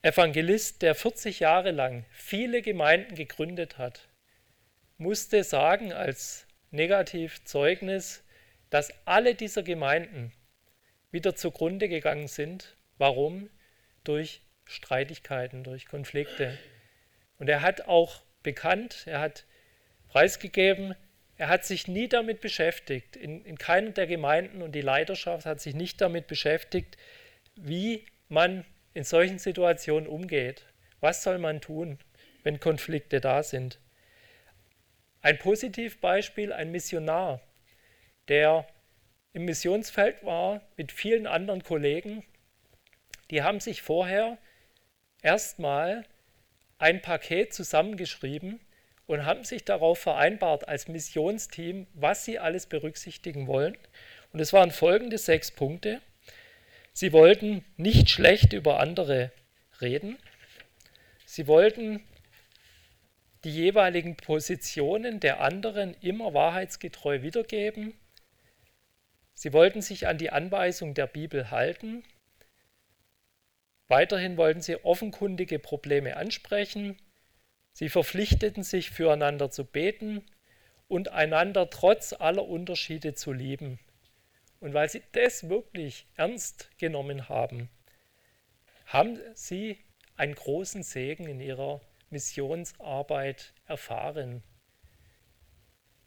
Evangelist, der 40 Jahre lang viele Gemeinden gegründet hat, musste sagen als Negativzeugnis, dass alle dieser Gemeinden wieder zugrunde gegangen sind. Warum? Durch Streitigkeiten, durch Konflikte. Und er hat auch bekannt, er hat preisgegeben, er hat sich nie damit beschäftigt, in, in keiner der Gemeinden und die Leiterschaft hat sich nicht damit beschäftigt, wie man in solchen Situationen umgeht. Was soll man tun, wenn Konflikte da sind? Ein Positivbeispiel, ein Missionar, der im Missionsfeld war mit vielen anderen Kollegen, die haben sich vorher erstmal ein Paket zusammengeschrieben und haben sich darauf vereinbart als Missionsteam, was sie alles berücksichtigen wollen. Und es waren folgende sechs Punkte. Sie wollten nicht schlecht über andere reden. Sie wollten die jeweiligen Positionen der anderen immer wahrheitsgetreu wiedergeben. Sie wollten sich an die Anweisung der Bibel halten. Weiterhin wollten sie offenkundige Probleme ansprechen. Sie verpflichteten sich füreinander zu beten und einander trotz aller Unterschiede zu lieben. Und weil sie das wirklich ernst genommen haben, haben sie einen großen Segen in ihrer Missionsarbeit erfahren.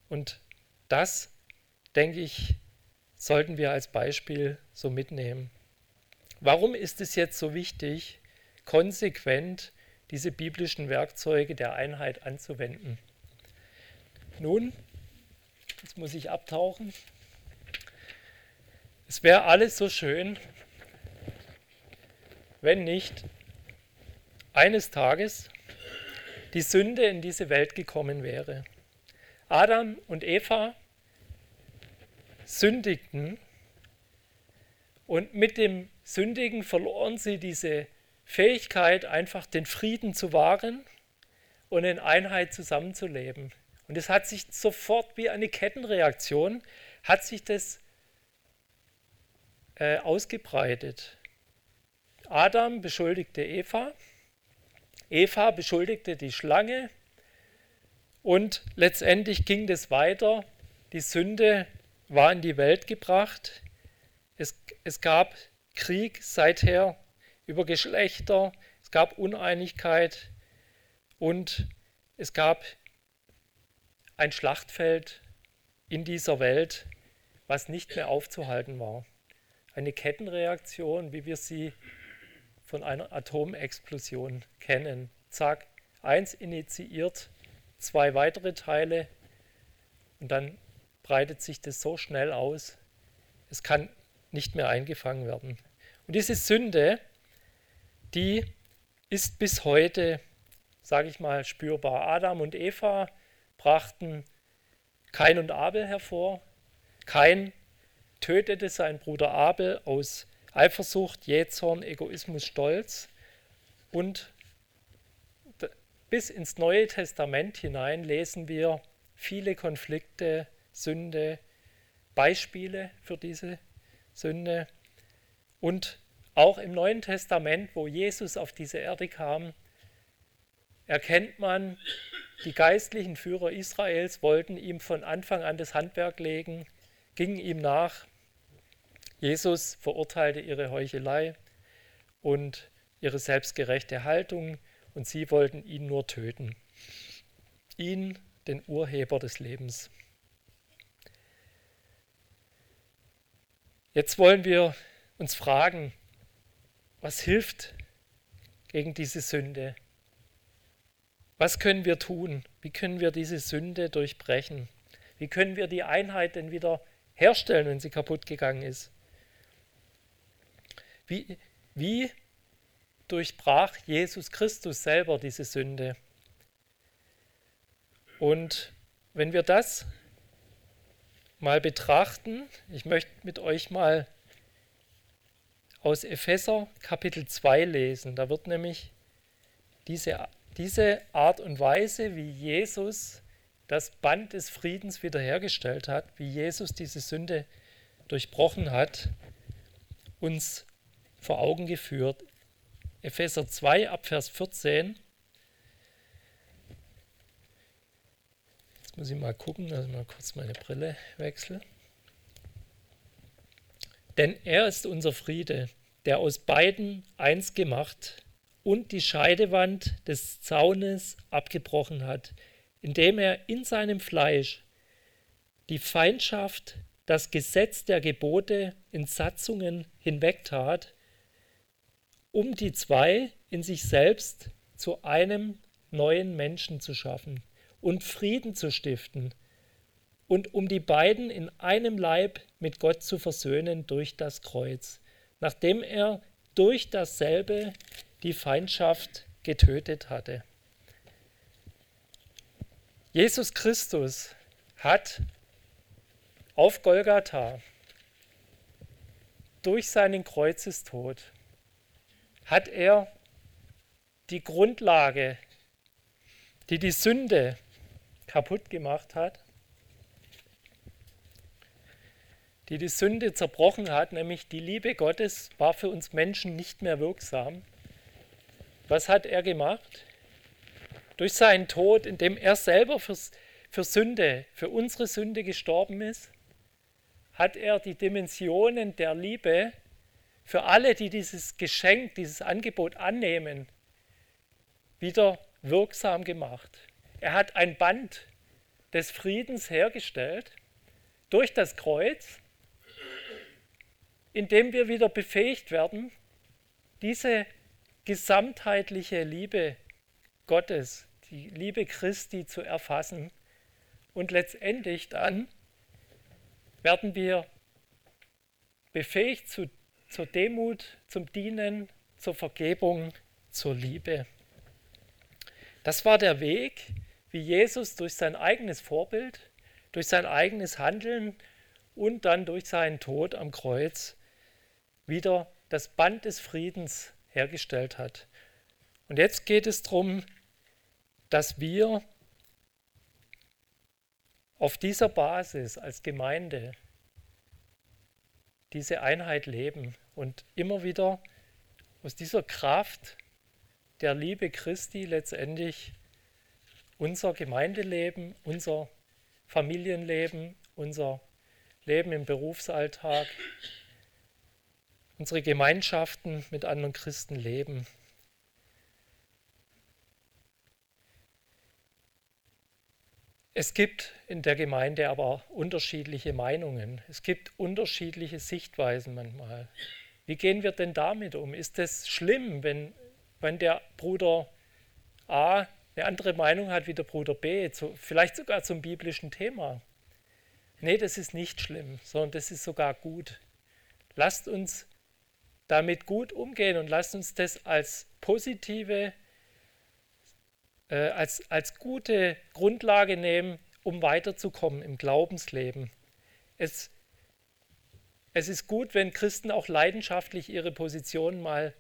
Und das, denke ich, sollten wir als Beispiel so mitnehmen. Warum ist es jetzt so wichtig, konsequent diese biblischen Werkzeuge der Einheit anzuwenden? Nun, jetzt muss ich abtauchen. Es wäre alles so schön, wenn nicht eines Tages die Sünde in diese Welt gekommen wäre. Adam und Eva sündigten und mit dem Sündigen verloren sie diese Fähigkeit, einfach den Frieden zu wahren und in Einheit zusammenzuleben. Und es hat sich sofort wie eine Kettenreaktion, hat sich das äh, ausgebreitet. Adam beschuldigte Eva, Eva beschuldigte die Schlange und letztendlich ging das weiter. Die Sünde war in die Welt gebracht. Es, es gab Krieg seither über Geschlechter, es gab Uneinigkeit und es gab ein Schlachtfeld in dieser Welt, was nicht mehr aufzuhalten war. Eine Kettenreaktion, wie wir sie von einer Atomexplosion kennen. Zack, eins initiiert zwei weitere Teile und dann breitet sich das so schnell aus, es kann nicht mehr eingefangen werden. Und diese Sünde, die ist bis heute, sage ich mal, spürbar. Adam und Eva brachten Kain und Abel hervor. Kain tötete seinen Bruder Abel aus Eifersucht, Jähzorn, Egoismus, Stolz. Und bis ins Neue Testament hinein lesen wir viele Konflikte Sünde, Beispiele für diese Sünde. Und auch im Neuen Testament, wo Jesus auf diese Erde kam, erkennt man, die geistlichen Führer Israels wollten ihm von Anfang an das Handwerk legen, gingen ihm nach. Jesus verurteilte ihre Heuchelei und ihre selbstgerechte Haltung und sie wollten ihn nur töten. Ihn, den Urheber des Lebens. Jetzt wollen wir uns fragen, was hilft gegen diese Sünde? Was können wir tun? Wie können wir diese Sünde durchbrechen? Wie können wir die Einheit denn wieder herstellen, wenn sie kaputt gegangen ist? Wie, wie durchbrach Jesus Christus selber diese Sünde? Und wenn wir das mal betrachten, ich möchte mit euch mal aus Epheser Kapitel 2 lesen. Da wird nämlich diese, diese Art und Weise, wie Jesus das Band des Friedens wiederhergestellt hat, wie Jesus diese Sünde durchbrochen hat, uns vor Augen geführt. Epheser 2 ab Vers 14. Jetzt muss ich mal gucken, dass ich mal kurz meine Brille wechsle. Denn er ist unser Friede, der aus beiden eins gemacht und die Scheidewand des Zaunes abgebrochen hat, indem er in seinem Fleisch die Feindschaft, das Gesetz der Gebote in Satzungen hinwegtat, um die zwei in sich selbst zu einem neuen Menschen zu schaffen und Frieden zu stiften und um die beiden in einem Leib mit Gott zu versöhnen durch das Kreuz, nachdem er durch dasselbe die Feindschaft getötet hatte. Jesus Christus hat auf Golgatha durch seinen Kreuzestod hat er die Grundlage, die die Sünde kaputt gemacht hat, die die Sünde zerbrochen hat, nämlich die Liebe Gottes war für uns Menschen nicht mehr wirksam. Was hat er gemacht? Durch seinen Tod, indem er selber fürs, für Sünde, für unsere Sünde gestorben ist, hat er die Dimensionen der Liebe für alle, die dieses Geschenk, dieses Angebot annehmen, wieder wirksam gemacht. Er hat ein Band des Friedens hergestellt durch das Kreuz indem wir wieder befähigt werden, diese gesamtheitliche Liebe Gottes, die Liebe Christi zu erfassen. Und letztendlich dann werden wir befähigt zu, zur Demut, zum Dienen, zur Vergebung, zur Liebe. Das war der Weg, wie Jesus durch sein eigenes Vorbild, durch sein eigenes Handeln und dann durch seinen Tod am Kreuz wieder das Band des Friedens hergestellt hat. Und jetzt geht es darum, dass wir auf dieser Basis als Gemeinde diese Einheit leben und immer wieder aus dieser Kraft der Liebe Christi letztendlich unser Gemeindeleben, unser Familienleben, unser Leben im Berufsalltag unsere Gemeinschaften mit anderen Christen leben. Es gibt in der Gemeinde aber unterschiedliche Meinungen. Es gibt unterschiedliche Sichtweisen manchmal. Wie gehen wir denn damit um? Ist es schlimm, wenn, wenn der Bruder A eine andere Meinung hat wie der Bruder B, zu, vielleicht sogar zum biblischen Thema? Nee, das ist nicht schlimm, sondern das ist sogar gut. Lasst uns damit gut umgehen und lasst uns das als positive, äh, als, als gute Grundlage nehmen, um weiterzukommen im Glaubensleben. Es, es ist gut, wenn Christen auch leidenschaftlich ihre Position mal,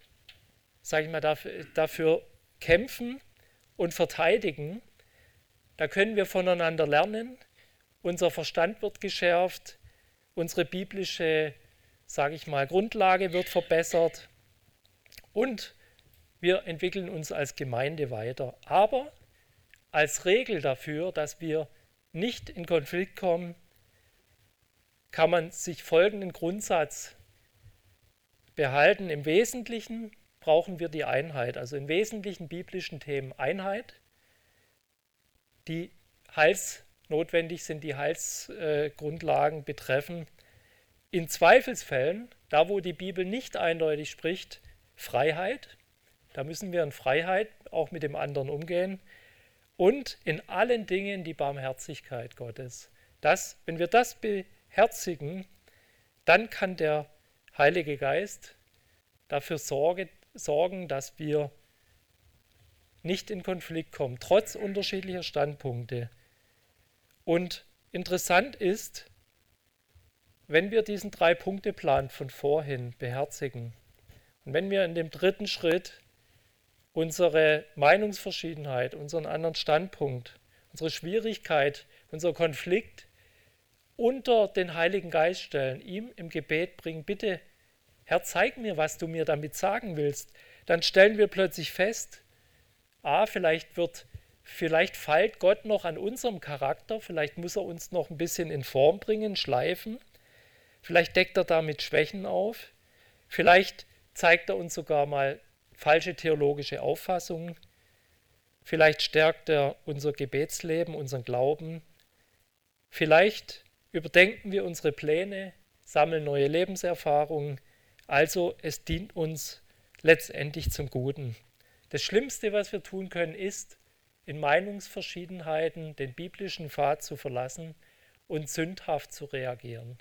sage ich mal, dafür, dafür kämpfen und verteidigen. Da können wir voneinander lernen. Unser Verstand wird geschärft, unsere biblische sage ich mal, Grundlage wird verbessert und wir entwickeln uns als Gemeinde weiter. Aber als Regel dafür, dass wir nicht in Konflikt kommen, kann man sich folgenden Grundsatz behalten. Im Wesentlichen brauchen wir die Einheit, also in wesentlichen biblischen Themen Einheit, die heilsnotwendig sind, die Heilsgrundlagen betreffen. In Zweifelsfällen, da wo die Bibel nicht eindeutig spricht, Freiheit. Da müssen wir in Freiheit auch mit dem anderen umgehen. Und in allen Dingen die Barmherzigkeit Gottes. Das, wenn wir das beherzigen, dann kann der Heilige Geist dafür Sorge, sorgen, dass wir nicht in Konflikt kommen, trotz unterschiedlicher Standpunkte. Und interessant ist, wenn wir diesen Drei-Punkte-Plan von vorhin beherzigen und wenn wir in dem dritten Schritt unsere Meinungsverschiedenheit, unseren anderen Standpunkt, unsere Schwierigkeit, unser Konflikt unter den Heiligen Geist stellen, ihm im Gebet bringen, bitte, Herr, zeig mir, was du mir damit sagen willst, dann stellen wir plötzlich fest, a, vielleicht wird Vielleicht feilt Gott noch an unserem Charakter, vielleicht muss er uns noch ein bisschen in Form bringen, schleifen. Vielleicht deckt er damit Schwächen auf. Vielleicht zeigt er uns sogar mal falsche theologische Auffassungen. Vielleicht stärkt er unser Gebetsleben, unseren Glauben. Vielleicht überdenken wir unsere Pläne, sammeln neue Lebenserfahrungen. Also es dient uns letztendlich zum Guten. Das Schlimmste, was wir tun können, ist, in Meinungsverschiedenheiten den biblischen Pfad zu verlassen und sündhaft zu reagieren.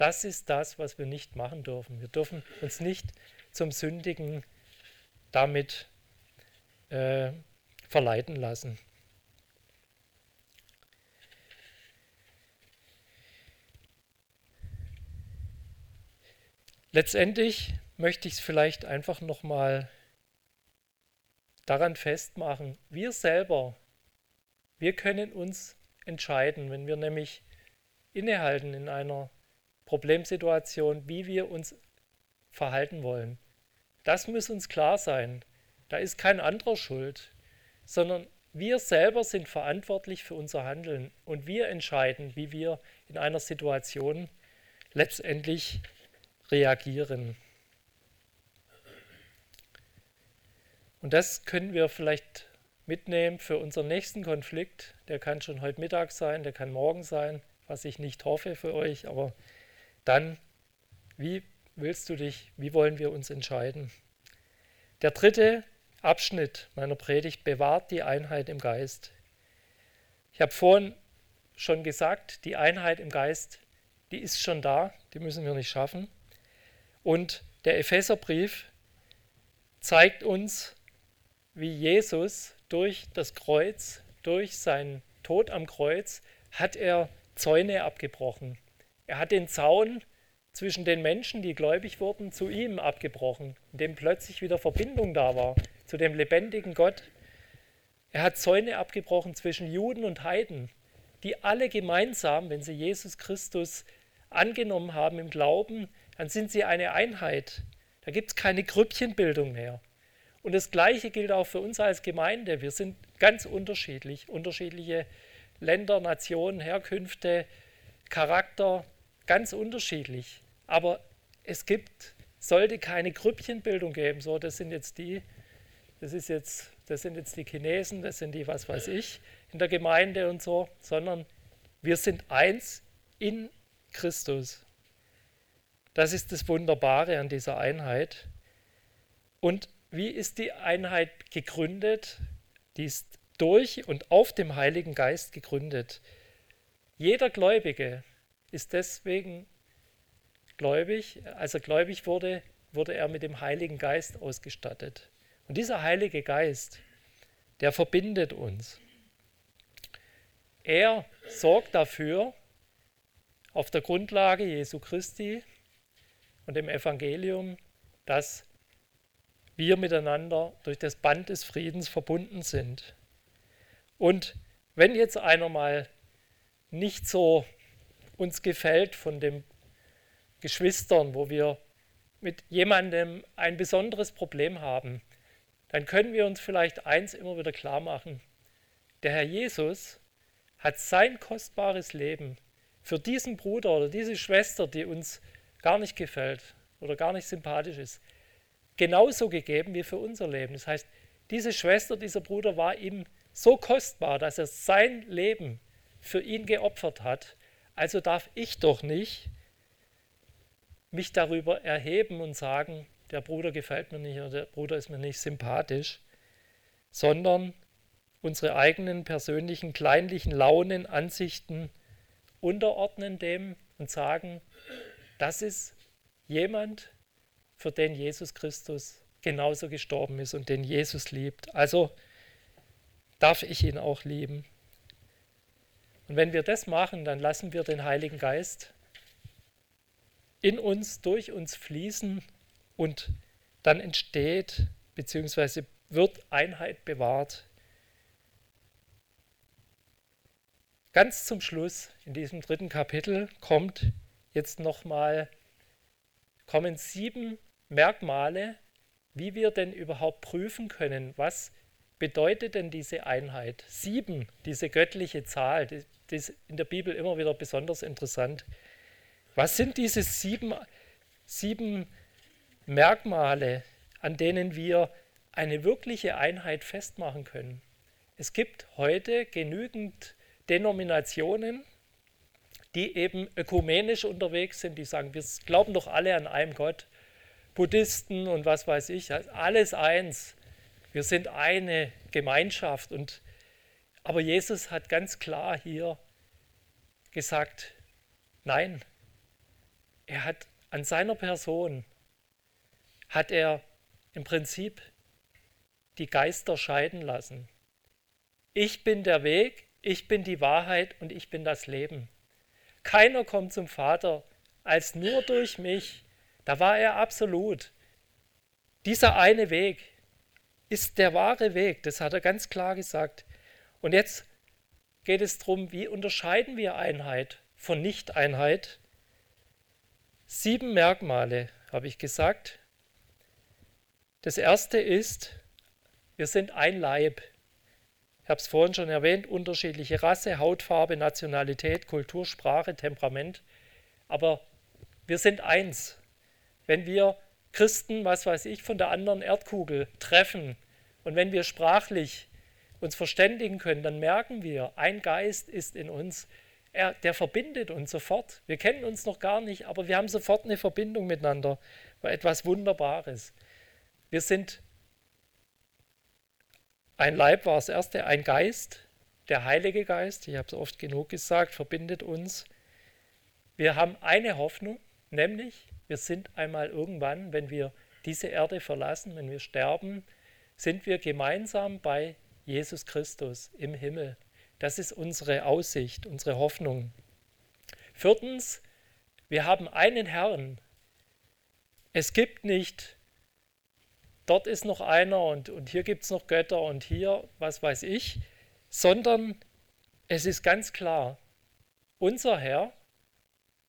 Das ist das, was wir nicht machen dürfen. Wir dürfen uns nicht zum Sündigen damit äh, verleiten lassen. Letztendlich möchte ich es vielleicht einfach nochmal daran festmachen, wir selber, wir können uns entscheiden, wenn wir nämlich innehalten in einer Problemsituation, wie wir uns verhalten wollen. Das muss uns klar sein. Da ist kein anderer schuld, sondern wir selber sind verantwortlich für unser Handeln und wir entscheiden, wie wir in einer Situation letztendlich reagieren. Und das können wir vielleicht mitnehmen für unseren nächsten Konflikt. Der kann schon heute Mittag sein, der kann morgen sein, was ich nicht hoffe für euch, aber dann, wie willst du dich, wie wollen wir uns entscheiden? Der dritte Abschnitt meiner Predigt bewahrt die Einheit im Geist. Ich habe vorhin schon gesagt, die Einheit im Geist, die ist schon da, die müssen wir nicht schaffen. Und der Epheserbrief zeigt uns, wie Jesus durch das Kreuz, durch seinen Tod am Kreuz, hat er Zäune abgebrochen. Er hat den Zaun zwischen den Menschen, die gläubig wurden, zu ihm abgebrochen, in dem plötzlich wieder Verbindung da war zu dem lebendigen Gott. Er hat Zäune abgebrochen zwischen Juden und Heiden, die alle gemeinsam, wenn sie Jesus Christus angenommen haben im Glauben, dann sind sie eine Einheit. Da gibt es keine Grüppchenbildung mehr. Und das Gleiche gilt auch für uns als Gemeinde. Wir sind ganz unterschiedlich, unterschiedliche Länder, Nationen, Herkünfte, Charakter, ganz unterschiedlich. Aber es gibt, sollte keine Grüppchenbildung geben. So, das sind jetzt die, das ist jetzt, das sind jetzt die Chinesen, das sind die, was weiß ich, in der Gemeinde und so, sondern wir sind eins in Christus. Das ist das Wunderbare an dieser Einheit. Und wie ist die Einheit gegründet? Die ist durch und auf dem Heiligen Geist gegründet. Jeder Gläubige ist deswegen gläubig, als er gläubig wurde, wurde er mit dem Heiligen Geist ausgestattet. Und dieser Heilige Geist, der verbindet uns. Er sorgt dafür, auf der Grundlage Jesu Christi und dem Evangelium, dass wir miteinander durch das Band des Friedens verbunden sind. Und wenn jetzt einer mal nicht so uns gefällt von den Geschwistern, wo wir mit jemandem ein besonderes Problem haben, dann können wir uns vielleicht eins immer wieder klar machen. Der Herr Jesus hat sein kostbares Leben für diesen Bruder oder diese Schwester, die uns gar nicht gefällt oder gar nicht sympathisch ist, genauso gegeben wie für unser Leben. Das heißt, diese Schwester, dieser Bruder war ihm so kostbar, dass er sein Leben für ihn geopfert hat also darf ich doch nicht mich darüber erheben und sagen, der Bruder gefällt mir nicht oder der Bruder ist mir nicht sympathisch, sondern unsere eigenen persönlichen kleinlichen Launen, Ansichten unterordnen dem und sagen, das ist jemand, für den Jesus Christus genauso gestorben ist und den Jesus liebt. Also darf ich ihn auch lieben. Und wenn wir das machen, dann lassen wir den Heiligen Geist in uns, durch uns fließen und dann entsteht bzw. wird Einheit bewahrt. Ganz zum Schluss in diesem dritten Kapitel kommt jetzt nochmal kommen sieben Merkmale, wie wir denn überhaupt prüfen können, was bedeutet denn diese Einheit? Sieben, diese göttliche Zahl, die, ist in der Bibel immer wieder besonders interessant. Was sind diese sieben, sieben Merkmale, an denen wir eine wirkliche Einheit festmachen können? Es gibt heute genügend Denominationen, die eben ökumenisch unterwegs sind, die sagen, wir glauben doch alle an einem Gott. Buddhisten und was weiß ich, alles eins. Wir sind eine Gemeinschaft. Und, aber Jesus hat ganz klar hier gesagt, nein, er hat an seiner Person, hat er im Prinzip die Geister scheiden lassen. Ich bin der Weg, ich bin die Wahrheit und ich bin das Leben. Keiner kommt zum Vater als nur durch mich. Da war er absolut. Dieser eine Weg ist der wahre Weg, das hat er ganz klar gesagt. Und jetzt geht es darum, wie unterscheiden wir Einheit von Nicht-Einheit? Sieben Merkmale habe ich gesagt. Das erste ist, wir sind ein Leib. Ich habe es vorhin schon erwähnt, unterschiedliche Rasse, Hautfarbe, Nationalität, Kultur, Sprache, Temperament. Aber wir sind eins. Wenn wir Christen, was weiß ich, von der anderen Erdkugel treffen und wenn wir sprachlich uns verständigen können, dann merken wir, ein Geist ist in uns, er, der verbindet uns sofort. Wir kennen uns noch gar nicht, aber wir haben sofort eine Verbindung miteinander, war etwas Wunderbares. Wir sind ein Leib war das erste, ein Geist, der Heilige Geist, ich habe es oft genug gesagt, verbindet uns. Wir haben eine Hoffnung, nämlich wir sind einmal irgendwann, wenn wir diese Erde verlassen, wenn wir sterben, sind wir gemeinsam bei Jesus Christus im Himmel. Das ist unsere Aussicht, unsere Hoffnung. Viertens, wir haben einen Herrn. Es gibt nicht, dort ist noch einer und, und hier gibt es noch Götter und hier, was weiß ich, sondern es ist ganz klar, unser Herr,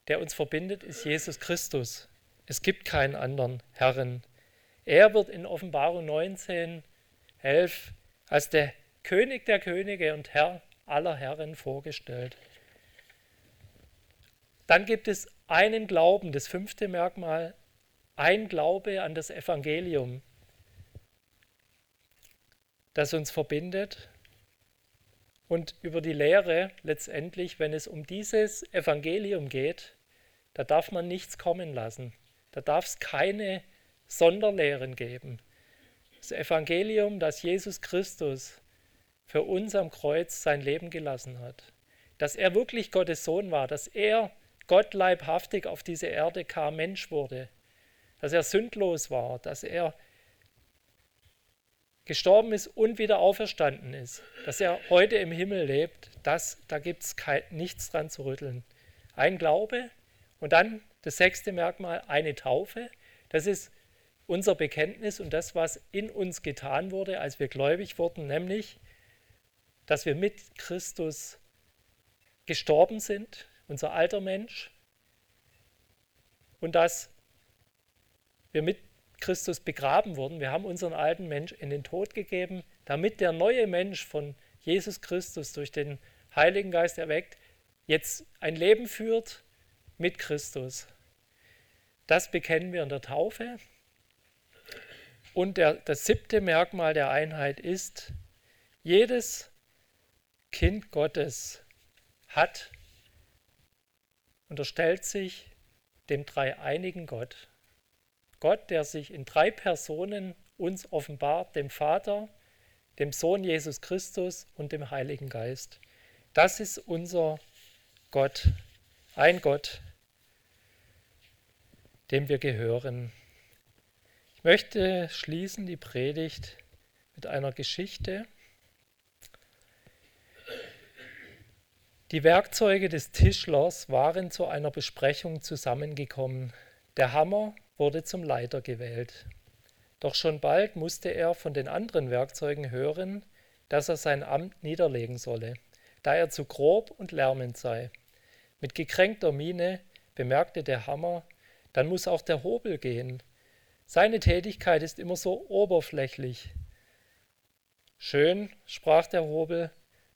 der uns verbindet, ist Jesus Christus. Es gibt keinen anderen Herren. Er wird in Offenbarung 19, 11 als der König der Könige und Herr aller Herren vorgestellt. Dann gibt es einen Glauben, das fünfte Merkmal, ein Glaube an das Evangelium, das uns verbindet. Und über die Lehre letztendlich, wenn es um dieses Evangelium geht, da darf man nichts kommen lassen. Da darf es keine Sonderlehren geben. Das Evangelium, dass Jesus Christus für uns am Kreuz sein Leben gelassen hat, dass er wirklich Gottes Sohn war, dass er Gott leibhaftig auf diese Erde kam, Mensch wurde, dass er sündlos war, dass er gestorben ist und wieder auferstanden ist, dass er heute im Himmel lebt, das, da gibt es nichts dran zu rütteln. Ein Glaube und dann das sechste Merkmal, eine Taufe. Das ist unser Bekenntnis und das, was in uns getan wurde, als wir gläubig wurden, nämlich, dass wir mit Christus gestorben sind, unser alter Mensch, und dass wir mit Christus begraben wurden. Wir haben unseren alten Mensch in den Tod gegeben, damit der neue Mensch von Jesus Christus durch den Heiligen Geist erweckt, jetzt ein Leben führt mit Christus. Das bekennen wir in der Taufe. Und der, das siebte Merkmal der Einheit ist, jedes Kind Gottes hat, unterstellt sich dem dreieinigen Gott. Gott, der sich in drei Personen uns offenbart, dem Vater, dem Sohn Jesus Christus und dem Heiligen Geist. Das ist unser Gott, ein Gott, dem wir gehören. Ich möchte schließen die Predigt mit einer Geschichte, Die Werkzeuge des Tischlers waren zu einer Besprechung zusammengekommen. Der Hammer wurde zum Leiter gewählt. Doch schon bald musste er von den anderen Werkzeugen hören, dass er sein Amt niederlegen solle, da er zu grob und lärmend sei. Mit gekränkter Miene bemerkte der Hammer, dann muss auch der Hobel gehen. Seine Tätigkeit ist immer so oberflächlich. Schön, sprach der Hobel,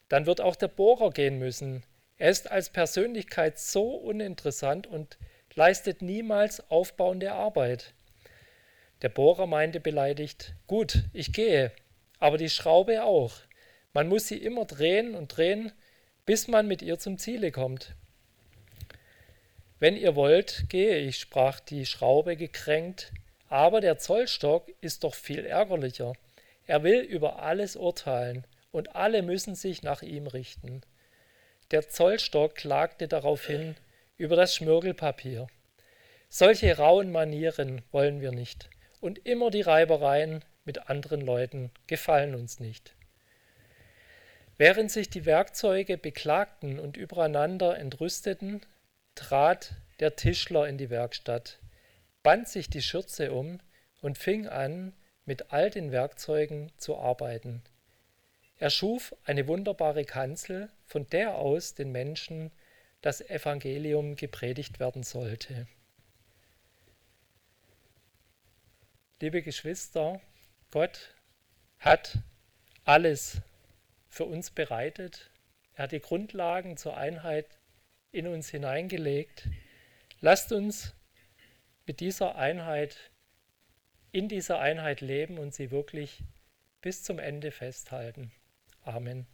dann wird auch der Bohrer gehen müssen. Er ist als Persönlichkeit so uninteressant und leistet niemals aufbauende Arbeit. Der Bohrer meinte beleidigt, gut, ich gehe, aber die Schraube auch. Man muss sie immer drehen und drehen, bis man mit ihr zum Ziele kommt. Wenn ihr wollt, gehe ich, sprach die Schraube gekränkt, aber der Zollstock ist doch viel ärgerlicher. Er will über alles urteilen, und alle müssen sich nach ihm richten. Der Zollstock klagte daraufhin über das Schmirgelpapier. Solche rauen Manieren wollen wir nicht, und immer die Reibereien mit anderen Leuten gefallen uns nicht. Während sich die Werkzeuge beklagten und übereinander entrüsteten, trat der Tischler in die Werkstatt, band sich die Schürze um und fing an, mit all den Werkzeugen zu arbeiten. Er schuf eine wunderbare Kanzel, von der aus den Menschen das Evangelium gepredigt werden sollte. Liebe Geschwister, Gott hat alles für uns bereitet. Er hat die Grundlagen zur Einheit in uns hineingelegt. Lasst uns mit dieser Einheit, in dieser Einheit leben und sie wirklich bis zum Ende festhalten. Amen.